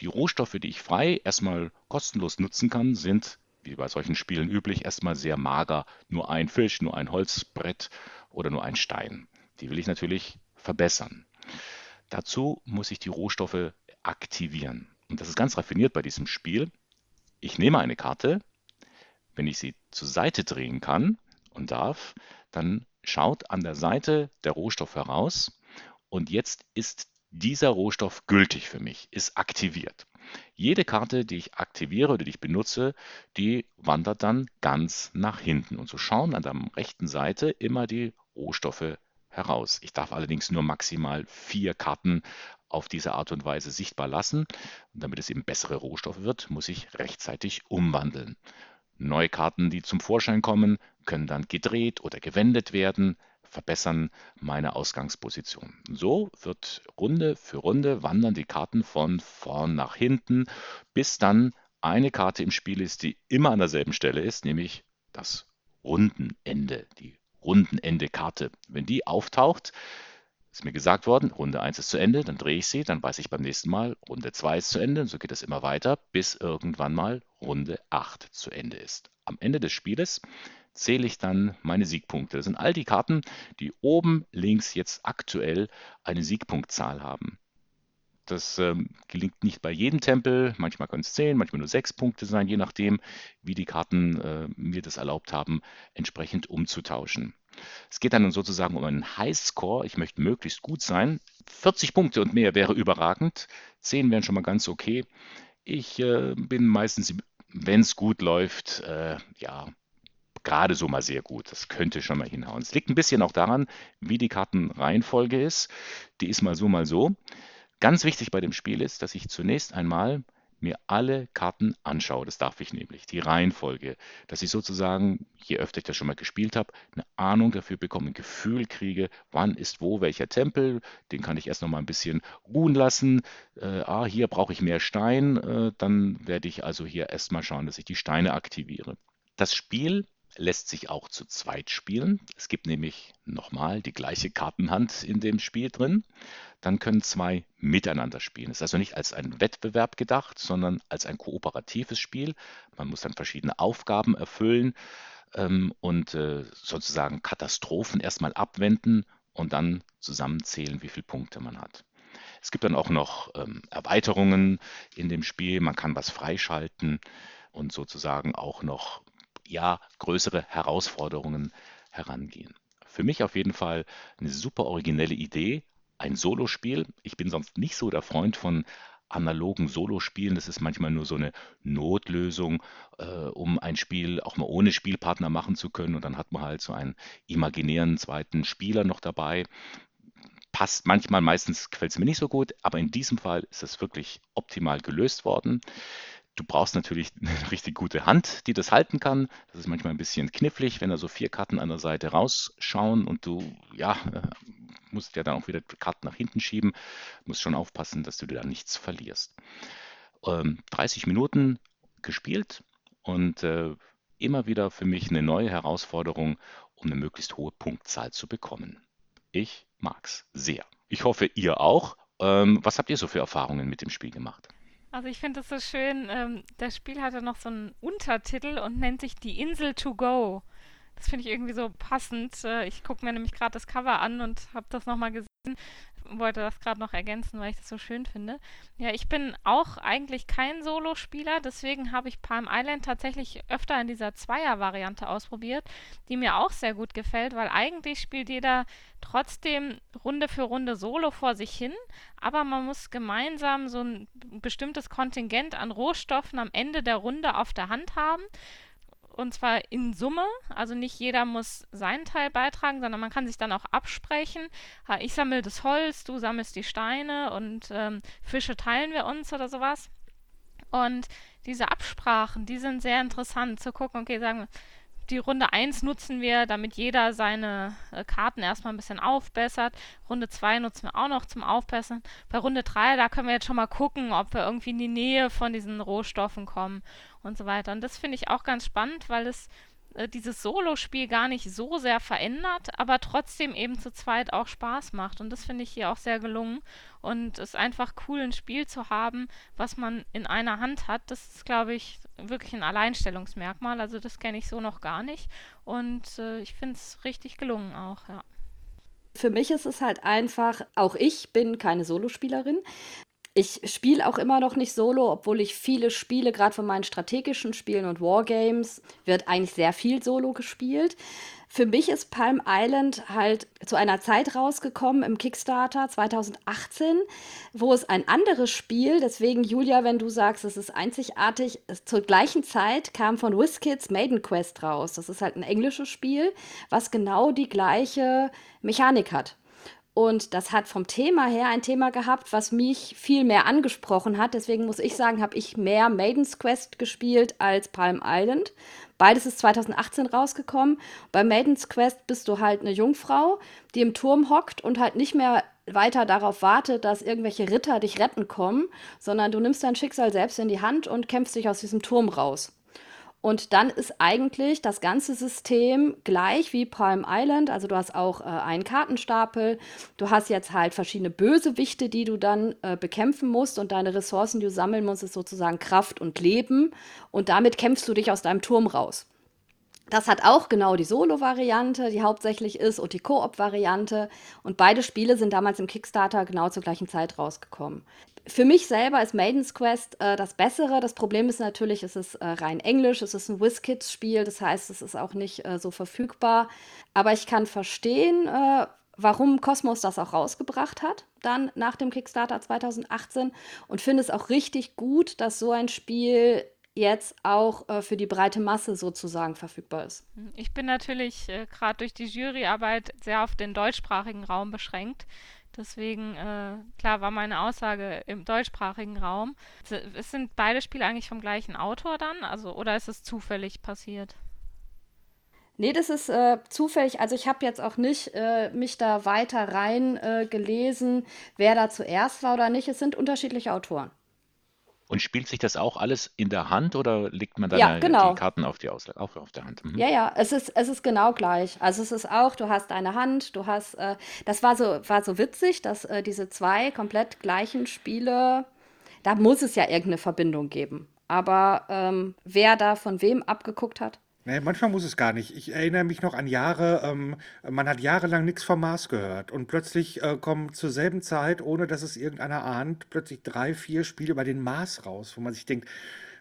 S2: Die Rohstoffe, die ich frei erstmal kostenlos nutzen kann, sind, wie bei solchen Spielen üblich, erstmal sehr mager. Nur ein Fisch, nur ein Holzbrett oder nur ein Stein. Die will ich natürlich verbessern. Dazu muss ich die Rohstoffe aktivieren. Und das ist ganz raffiniert bei diesem Spiel. Ich nehme eine Karte. Wenn ich sie zur Seite drehen kann und darf, dann schaut an der Seite der Rohstoff heraus und jetzt ist dieser Rohstoff gültig für mich, ist aktiviert. Jede Karte, die ich aktiviere oder die ich benutze, die wandert dann ganz nach hinten. Und so schauen an der rechten Seite immer die Rohstoffe heraus. Ich darf allerdings nur maximal vier Karten auf diese Art und Weise sichtbar lassen. Und damit es eben bessere Rohstoffe wird, muss ich rechtzeitig umwandeln. Neue Karten, die zum Vorschein kommen, können dann gedreht oder gewendet werden, verbessern meine Ausgangsposition. So wird Runde für Runde wandern die Karten von vorn nach hinten, bis dann eine Karte im Spiel ist, die immer an derselben Stelle ist, nämlich das Rundenende, die Rundenende-Karte. Wenn die auftaucht, ist mir gesagt worden, Runde 1 ist zu Ende, dann drehe ich sie, dann weiß ich beim nächsten Mal, Runde 2 ist zu Ende und so geht es immer weiter, bis irgendwann mal Runde 8 zu Ende ist. Am Ende des Spieles zähle ich dann meine Siegpunkte. Das sind all die Karten, die oben links jetzt aktuell eine Siegpunktzahl haben. Das ähm, gelingt nicht bei jedem Tempel. Manchmal können es 10, manchmal nur 6 Punkte sein, je nachdem, wie die Karten äh, mir das erlaubt haben, entsprechend umzutauschen. Es geht dann sozusagen um einen Highscore. Ich möchte möglichst gut sein. 40 Punkte und mehr wäre überragend. 10 wären schon mal ganz okay. Ich äh, bin meistens, wenn es gut läuft, äh, ja, gerade so mal sehr gut. Das könnte schon mal hinhauen. Es liegt ein bisschen auch daran, wie die Kartenreihenfolge ist. Die ist mal so, mal so. Ganz wichtig bei dem Spiel ist, dass ich zunächst einmal mir alle Karten anschaue. Das darf ich nämlich. Die Reihenfolge. Dass ich sozusagen, je öfter ich das schon mal gespielt habe, eine Ahnung dafür bekomme, ein Gefühl kriege, wann ist wo welcher Tempel. Den kann ich erst noch mal ein bisschen ruhen lassen. Äh, ah, hier brauche ich mehr Stein. Äh, dann werde ich also hier erstmal schauen, dass ich die Steine aktiviere. Das Spiel lässt sich auch zu zweit spielen. Es gibt nämlich nochmal die gleiche Kartenhand in dem Spiel drin. Dann können zwei miteinander spielen. Es ist also nicht als ein Wettbewerb gedacht, sondern als ein kooperatives Spiel. Man muss dann verschiedene Aufgaben erfüllen ähm, und äh, sozusagen Katastrophen erstmal abwenden und dann zusammenzählen, wie viele Punkte man hat. Es gibt dann auch noch ähm, Erweiterungen in dem Spiel. Man kann was freischalten und sozusagen auch noch ja, größere Herausforderungen herangehen. Für mich auf jeden Fall eine super originelle Idee, ein Solospiel. Ich bin sonst nicht so der Freund von analogen Solospielen. Das ist manchmal nur so eine Notlösung, äh, um ein Spiel auch mal ohne Spielpartner machen zu können. Und dann hat man halt so einen imaginären zweiten Spieler noch dabei. Passt manchmal, meistens gefällt es mir nicht so gut, aber in diesem Fall ist es wirklich optimal gelöst worden. Du brauchst natürlich eine richtig gute Hand, die das halten kann. Das ist manchmal ein bisschen knifflig, wenn da so vier Karten an der Seite rausschauen und du, ja, äh, musst ja dann auch wieder Karten nach hinten schieben. Musst schon aufpassen, dass du da nichts verlierst. Ähm, 30 Minuten gespielt und äh, immer wieder für mich eine neue Herausforderung, um eine möglichst hohe Punktzahl zu bekommen. Ich mag's sehr. Ich hoffe, ihr auch. Ähm, was habt ihr so für Erfahrungen mit dem Spiel gemacht?
S3: Also ich finde es so schön, ähm, das Spiel hatte noch so einen Untertitel und nennt sich Die Insel to Go. Das finde ich irgendwie so passend. Äh, ich gucke mir nämlich gerade das Cover an und habe das nochmal gesehen wollte das gerade noch ergänzen, weil ich das so schön finde. Ja, ich bin auch eigentlich kein Solospieler, deswegen habe ich Palm Island tatsächlich öfter in dieser Zweier-Variante ausprobiert, die mir auch sehr gut gefällt, weil eigentlich spielt jeder trotzdem Runde für Runde Solo vor sich hin, aber man muss gemeinsam so ein bestimmtes Kontingent an Rohstoffen am Ende der Runde auf der Hand haben und zwar in Summe. Also nicht jeder muss seinen Teil beitragen, sondern man kann sich dann auch absprechen. Ich sammle das Holz, du sammelst die Steine und ähm, Fische teilen wir uns oder sowas. Und diese Absprachen, die sind sehr interessant zu gucken, okay, sagen wir, die Runde 1 nutzen wir, damit jeder seine äh, Karten erstmal ein bisschen aufbessert. Runde 2 nutzen wir auch noch zum Aufbessern. Bei Runde 3, da können wir jetzt schon mal gucken, ob wir irgendwie in die Nähe von diesen Rohstoffen kommen und so weiter. Und das finde ich auch ganz spannend, weil es äh, dieses Solo-Spiel gar nicht so sehr verändert, aber trotzdem eben zu zweit auch Spaß macht. Und das finde ich hier auch sehr gelungen. Und es ist einfach cool, ein Spiel zu haben, was man in einer Hand hat. Das ist, glaube ich, wirklich ein Alleinstellungsmerkmal. Also das kenne ich so noch gar nicht. Und äh, ich finde es richtig gelungen auch, ja.
S5: Für mich ist es halt einfach, auch ich bin keine Solospielerin. Ich spiele auch immer noch nicht solo, obwohl ich viele Spiele, gerade von meinen strategischen Spielen und Wargames, wird eigentlich sehr viel solo gespielt. Für mich ist Palm Island halt zu einer Zeit rausgekommen im Kickstarter 2018, wo es ein anderes Spiel, deswegen Julia, wenn du sagst, es ist einzigartig, zur gleichen Zeit kam von WizKids Maiden Quest raus. Das ist halt ein englisches Spiel, was genau die gleiche Mechanik hat. Und das hat vom Thema her ein Thema gehabt, was mich viel mehr angesprochen hat. Deswegen muss ich sagen, habe ich mehr Maiden's Quest gespielt als Palm Island. Beides ist 2018 rausgekommen. Bei Maiden's Quest bist du halt eine Jungfrau, die im Turm hockt und halt nicht mehr weiter darauf wartet, dass irgendwelche Ritter dich retten kommen, sondern du nimmst dein Schicksal selbst in die Hand und kämpfst dich aus diesem Turm raus. Und dann ist eigentlich das ganze System gleich wie Palm Island. Also du hast auch äh, einen Kartenstapel. Du hast jetzt halt verschiedene Bösewichte, die du dann äh, bekämpfen musst. Und deine Ressourcen, die du sammeln musst, ist sozusagen Kraft und Leben. Und damit kämpfst du dich aus deinem Turm raus. Das hat auch genau die Solo-Variante, die hauptsächlich ist, und die Koop-Variante. Und beide Spiele sind damals im Kickstarter genau zur gleichen Zeit rausgekommen. Für mich selber ist Maiden's Quest äh, das Bessere. Das Problem ist natürlich, es ist äh, rein Englisch, es ist ein WizKids-Spiel, das heißt, es ist auch nicht äh, so verfügbar. Aber ich kann verstehen, äh, warum Cosmos das auch rausgebracht hat, dann nach dem Kickstarter 2018 und finde es auch richtig gut, dass so ein Spiel jetzt auch äh, für die breite Masse sozusagen verfügbar ist.
S3: Ich bin natürlich äh, gerade durch die Juryarbeit sehr auf den deutschsprachigen Raum beschränkt. Deswegen, äh, klar, war meine Aussage im deutschsprachigen Raum. Es sind beide Spiele eigentlich vom gleichen Autor dann? Also, oder ist es zufällig passiert?
S5: Nee, das ist äh, zufällig. Also ich habe jetzt auch nicht äh, mich da weiter rein äh, gelesen, wer da zuerst war oder nicht. Es sind unterschiedliche Autoren.
S2: Und spielt sich das auch alles in der Hand oder legt man dann
S5: Ja,
S2: die
S5: genau.
S2: Karten auf die Auslage, auch auf der Hand? Mhm.
S5: Ja, ja, es ist, es ist genau gleich. Also es ist auch, du hast eine Hand, du hast, äh, das war so, war so witzig, dass äh, diese zwei komplett gleichen Spiele, da muss es ja irgendeine Verbindung geben. Aber ähm, wer da von wem abgeguckt hat,
S4: Nee, manchmal muss es gar nicht. Ich erinnere mich noch an Jahre, ähm, man hat jahrelang nichts vom Mars gehört und plötzlich äh, kommen zur selben Zeit, ohne dass es irgendeiner ahnt, plötzlich drei, vier Spiele über den Mars raus, wo man sich denkt,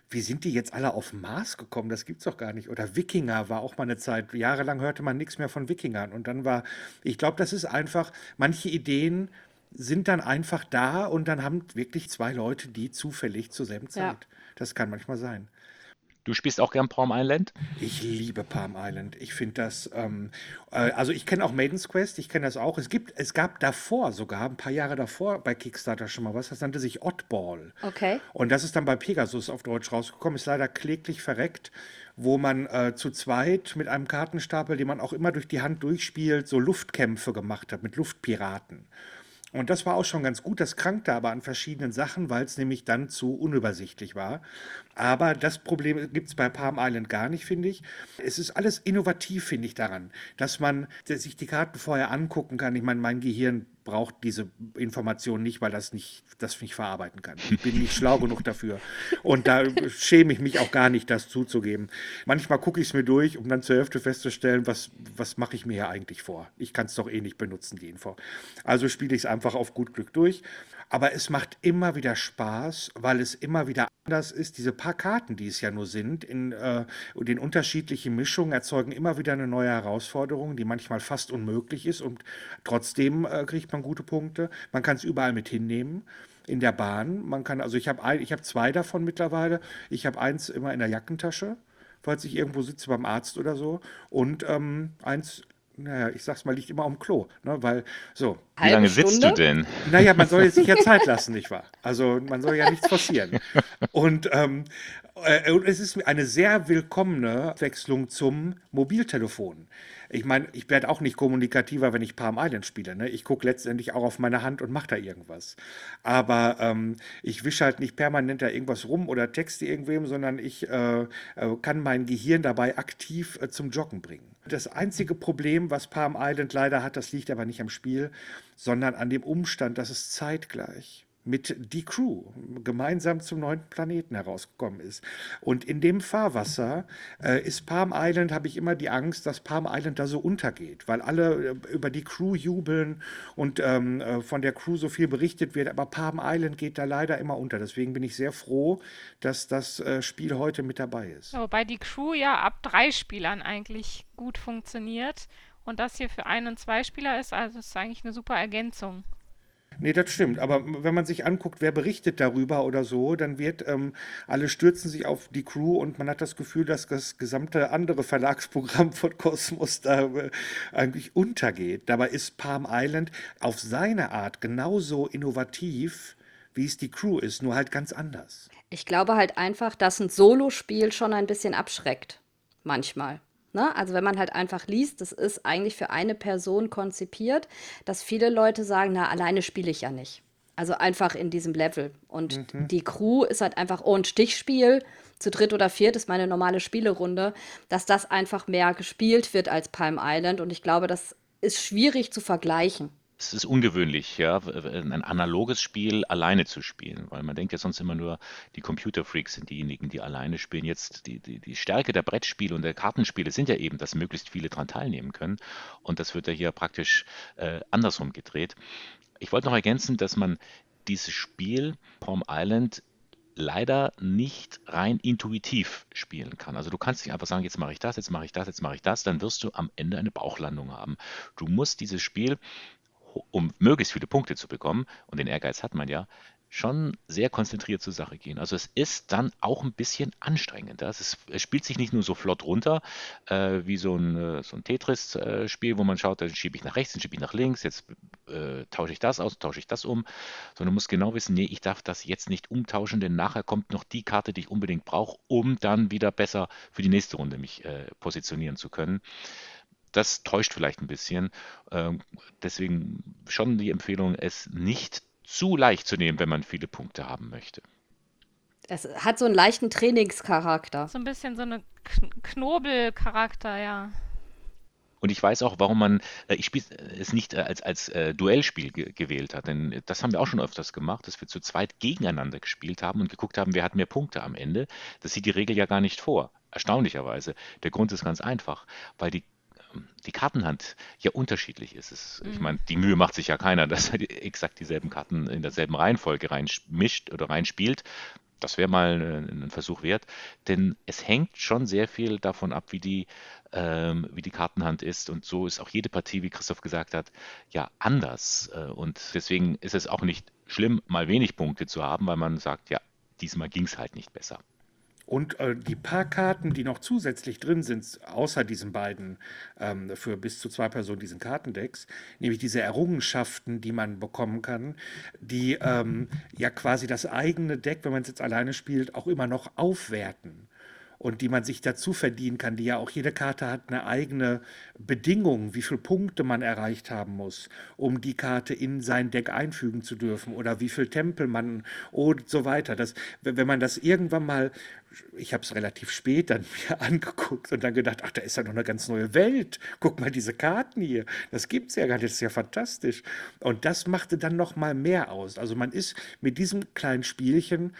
S4: wie sind die jetzt alle auf den Mars gekommen? Das gibt's doch gar nicht. Oder Wikinger war auch mal eine Zeit. Jahrelang hörte man nichts mehr von Wikingern. Und dann war, ich glaube, das ist einfach, manche Ideen sind dann einfach da und dann haben wirklich zwei Leute die zufällig zur selben
S5: ja.
S4: Zeit. Das kann manchmal sein.
S2: Du spielst auch gern Palm Island?
S4: Ich liebe Palm Island. Ich finde das, ähm, äh, also ich kenne auch Maiden's Quest, ich kenne das auch. Es gibt, es gab davor sogar, ein paar Jahre davor bei Kickstarter schon mal was, das nannte sich Oddball.
S5: okay.
S4: Und das ist dann bei Pegasus auf Deutsch rausgekommen, ist leider kläglich verreckt, wo man äh, zu zweit mit einem Kartenstapel, den man auch immer durch die Hand durchspielt, so Luftkämpfe gemacht hat mit Luftpiraten. Und das war auch schon ganz gut. Das krankte aber an verschiedenen Sachen, weil es nämlich dann zu unübersichtlich war. Aber das Problem gibt es bei Palm Island gar nicht, finde ich. Es ist alles innovativ, finde ich, daran, dass man sich die Karten vorher angucken kann. Ich meine, mein Gehirn braucht diese Information nicht, weil das nicht, das nicht verarbeiten kann. Ich bin nicht schlau genug dafür. Und da schäme ich mich auch gar nicht, das zuzugeben. Manchmal gucke ich es mir durch, um dann zur Hälfte festzustellen, was, was mache ich mir hier eigentlich vor? Ich kann es doch eh nicht benutzen, die Info. Also spiele ich es einfach auf gut Glück durch. Aber es macht immer wieder Spaß, weil es immer wieder anders ist. Diese paar Karten, die es ja nur sind, in äh, den unterschiedlichen Mischungen erzeugen immer wieder eine neue Herausforderung, die manchmal fast unmöglich ist und trotzdem äh, kriegt man gute Punkte. Man kann es überall mit hinnehmen. In der Bahn. Man kann, also ich habe ich zwei davon mittlerweile. Ich habe eins immer in der Jackentasche, falls ich irgendwo sitze beim Arzt oder so. Und ähm, eins naja, ich sag's mal, liegt immer am Klo. Ne? Weil, so.
S2: Wie lange
S5: Halbe
S2: sitzt du
S5: Stunde?
S2: denn?
S4: Naja, man soll sich ja Zeit lassen, nicht wahr? Also man soll ja nichts forcieren. Und, ähm, äh, es ist eine sehr willkommene Wechslung zum Mobiltelefon. Ich meine, ich werde auch nicht kommunikativer, wenn ich Palm Island spiele. Ne? Ich gucke letztendlich auch auf meine Hand und mache da irgendwas. Aber ähm, ich wische halt nicht permanent da irgendwas rum oder texte irgendwem, sondern ich äh, äh, kann mein Gehirn dabei aktiv äh, zum Joggen bringen. Das einzige Problem, was Palm Island leider hat, das liegt aber nicht am Spiel, sondern an dem Umstand, dass es zeitgleich mit Die Crew gemeinsam zum neunten Planeten herausgekommen ist. Und in dem Fahrwasser äh, ist Palm Island, habe ich immer die Angst, dass Palm Island da so untergeht, weil alle äh, über die Crew jubeln und ähm, äh, von der Crew so viel berichtet wird, aber Palm Island geht da leider immer unter. Deswegen bin ich sehr froh, dass das äh, Spiel heute mit dabei ist.
S3: Wobei die Crew ja ab drei Spielern eigentlich gut funktioniert und das hier für ein und zwei Spieler ist, also ist eigentlich eine super Ergänzung.
S4: Nee, das stimmt. Aber wenn man sich anguckt, wer berichtet darüber oder so, dann wird ähm, alle stürzen sich auf die Crew und man hat das Gefühl, dass das gesamte andere Verlagsprogramm von Kosmos da äh, eigentlich untergeht. Dabei ist Palm Island auf seine Art genauso innovativ, wie es die Crew ist, nur halt ganz anders.
S5: Ich glaube halt einfach, dass ein Solospiel schon ein bisschen abschreckt. Manchmal. Ne? Also wenn man halt einfach liest, das ist eigentlich für eine Person konzipiert, dass viele Leute sagen, na, alleine spiele ich ja nicht. Also einfach in diesem Level. Und mhm. die Crew ist halt einfach, oh, ein Stichspiel, zu dritt oder viert ist meine normale Spielerunde, dass das einfach mehr gespielt wird als Palm Island. Und ich glaube, das ist schwierig zu vergleichen
S2: es ist ungewöhnlich, ja, ein analoges Spiel alleine zu spielen, weil man denkt ja sonst immer nur, die Computerfreaks sind diejenigen, die alleine spielen. Jetzt die, die, die Stärke der Brettspiele und der Kartenspiele sind ja eben, dass möglichst viele daran teilnehmen können. Und das wird ja hier praktisch äh, andersrum gedreht. Ich wollte noch ergänzen, dass man dieses Spiel Palm Island leider nicht rein intuitiv spielen kann. Also du kannst nicht einfach sagen, jetzt mache ich das, jetzt mache ich das, jetzt mache ich das, dann wirst du am Ende eine Bauchlandung haben. Du musst dieses Spiel um möglichst viele Punkte zu bekommen, und den Ehrgeiz hat man ja, schon sehr konzentriert zur Sache gehen. Also es ist dann auch ein bisschen anstrengender. Es, es spielt sich nicht nur so flott runter äh, wie so ein, äh, so ein Tetris-Spiel, wo man schaut, dann schiebe ich nach rechts, dann schiebe ich nach links, jetzt äh, tausche ich das aus, tausche ich das um, sondern du musst genau wissen, nee, ich darf das jetzt nicht umtauschen, denn nachher kommt noch die Karte, die ich unbedingt brauche, um dann wieder besser für die nächste Runde mich äh, positionieren zu können das täuscht vielleicht ein bisschen. Ähm, deswegen schon die Empfehlung, es nicht zu leicht zu nehmen, wenn man viele Punkte haben möchte.
S5: Es hat so einen leichten Trainingscharakter.
S3: So ein bisschen so einen Knobelcharakter, ja.
S2: Und ich weiß auch, warum man, äh, ich spiel, es nicht äh, als, als äh, Duellspiel ge gewählt hat. Denn das haben wir auch schon öfters gemacht, dass wir zu zweit gegeneinander gespielt haben und geguckt haben, wer hat mehr Punkte am Ende. Das sieht die Regel ja gar nicht vor. Erstaunlicherweise. Der Grund ist ganz einfach, weil die die Kartenhand ja unterschiedlich ist. Es, mhm. Ich meine, die Mühe macht sich ja keiner, dass er exakt dieselben Karten in derselben Reihenfolge reinmischt oder reinspielt. Das wäre mal ein Versuch wert, denn es hängt schon sehr viel davon ab, wie die, ähm, wie die Kartenhand ist. Und so ist auch jede Partie, wie Christoph gesagt hat, ja anders. Äh, und deswegen ist es auch nicht schlimm, mal wenig Punkte zu haben, weil man sagt, ja, diesmal ging es halt nicht besser.
S4: Und äh, die paar Karten, die noch zusätzlich drin sind, außer diesen beiden ähm, für bis zu zwei Personen diesen Kartendecks, nämlich diese Errungenschaften, die man bekommen kann, die ähm, ja quasi das eigene Deck, wenn man es jetzt alleine spielt, auch immer noch aufwerten und die man sich dazu verdienen kann, die ja auch jede Karte hat eine eigene Bedingung, wie viele Punkte man erreicht haben muss, um die Karte in sein Deck einfügen zu dürfen oder wie viel Tempel man und so weiter. Das, wenn man das irgendwann mal, ich habe es relativ spät dann mir angeguckt und dann gedacht, ach, da ist ja noch eine ganz neue Welt. Guck mal diese Karten hier, das gibt es ja gar nicht, das ist ja fantastisch. Und das machte dann noch mal mehr aus. Also man ist mit diesem kleinen Spielchen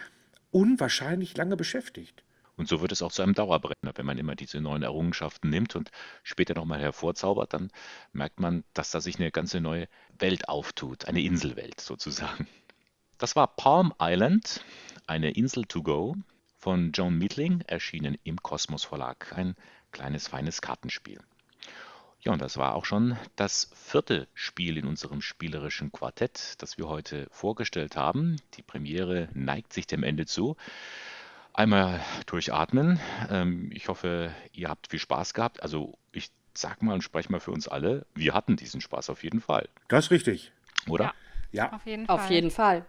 S4: unwahrscheinlich lange beschäftigt.
S2: Und so wird es auch zu einem Dauerbrenner. Wenn man immer diese neuen Errungenschaften nimmt und später nochmal hervorzaubert, dann merkt man, dass da sich eine ganze neue Welt auftut, eine Inselwelt sozusagen. Das war Palm Island, eine Insel to go von Joan Meatling, erschienen im Kosmos Verlag. Ein kleines, feines Kartenspiel. Ja, und das war auch schon das vierte Spiel in unserem spielerischen Quartett, das wir heute vorgestellt haben. Die Premiere neigt sich dem Ende zu. Einmal durchatmen. Ähm, ich hoffe, ihr habt viel Spaß gehabt. Also ich sag mal und spreche mal für uns alle, wir hatten diesen Spaß auf jeden Fall.
S4: Das ist richtig.
S2: Oder?
S5: Ja, ja. auf jeden Fall. Auf jeden Fall.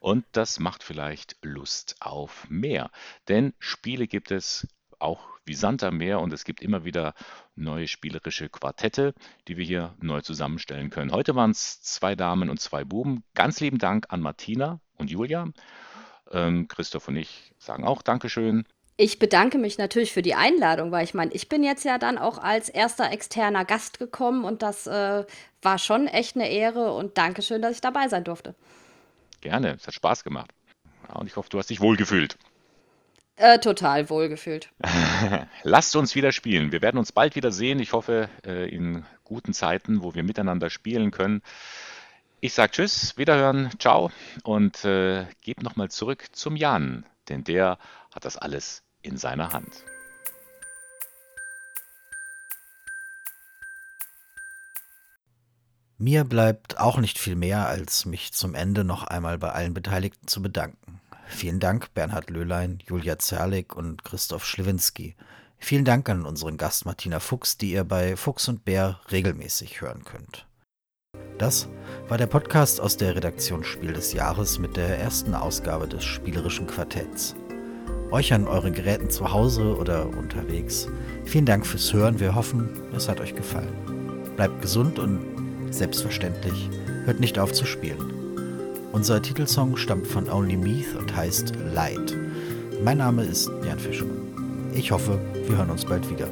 S2: Und das macht vielleicht Lust auf mehr. Denn Spiele gibt es auch wie Sand am Meer und es gibt immer wieder neue spielerische Quartette, die wir hier neu zusammenstellen können. Heute waren es zwei Damen und zwei Buben. Ganz lieben Dank an Martina und Julia. Ähm, Christoph und ich sagen auch Dankeschön.
S5: Ich bedanke mich natürlich für die Einladung, weil ich meine, ich bin jetzt ja dann auch als erster externer Gast gekommen und das äh, war schon echt eine Ehre und Dankeschön, dass ich dabei sein durfte.
S2: Gerne, es hat Spaß gemacht. Ja, und ich hoffe, du hast dich wohlgefühlt.
S5: Äh, total wohlgefühlt.
S2: Lasst uns wieder spielen. Wir werden uns bald wieder sehen. Ich hoffe, äh, in guten Zeiten, wo wir miteinander spielen können. Ich sage Tschüss, Wiederhören, ciao und äh, gebe nochmal zurück zum Jan, denn der hat das alles in seiner Hand.
S1: Mir bleibt auch nicht viel mehr, als mich zum Ende noch einmal bei allen Beteiligten zu bedanken. Vielen Dank Bernhard Löhlein, Julia Zerlik und Christoph Schliwinski. Vielen Dank an unseren Gast Martina Fuchs, die ihr bei Fuchs und Bär regelmäßig hören könnt. Das war der Podcast aus der Redaktion Spiel des Jahres mit der ersten Ausgabe des Spielerischen Quartetts. Euch an euren Geräten zu Hause oder unterwegs. Vielen Dank fürs Hören. Wir hoffen, es hat euch gefallen. Bleibt gesund und Selbstverständlich, hört nicht auf zu spielen. Unser Titelsong stammt von Only Meath und heißt Light. Mein Name ist Jan Fischer. Ich hoffe, wir hören uns bald wieder.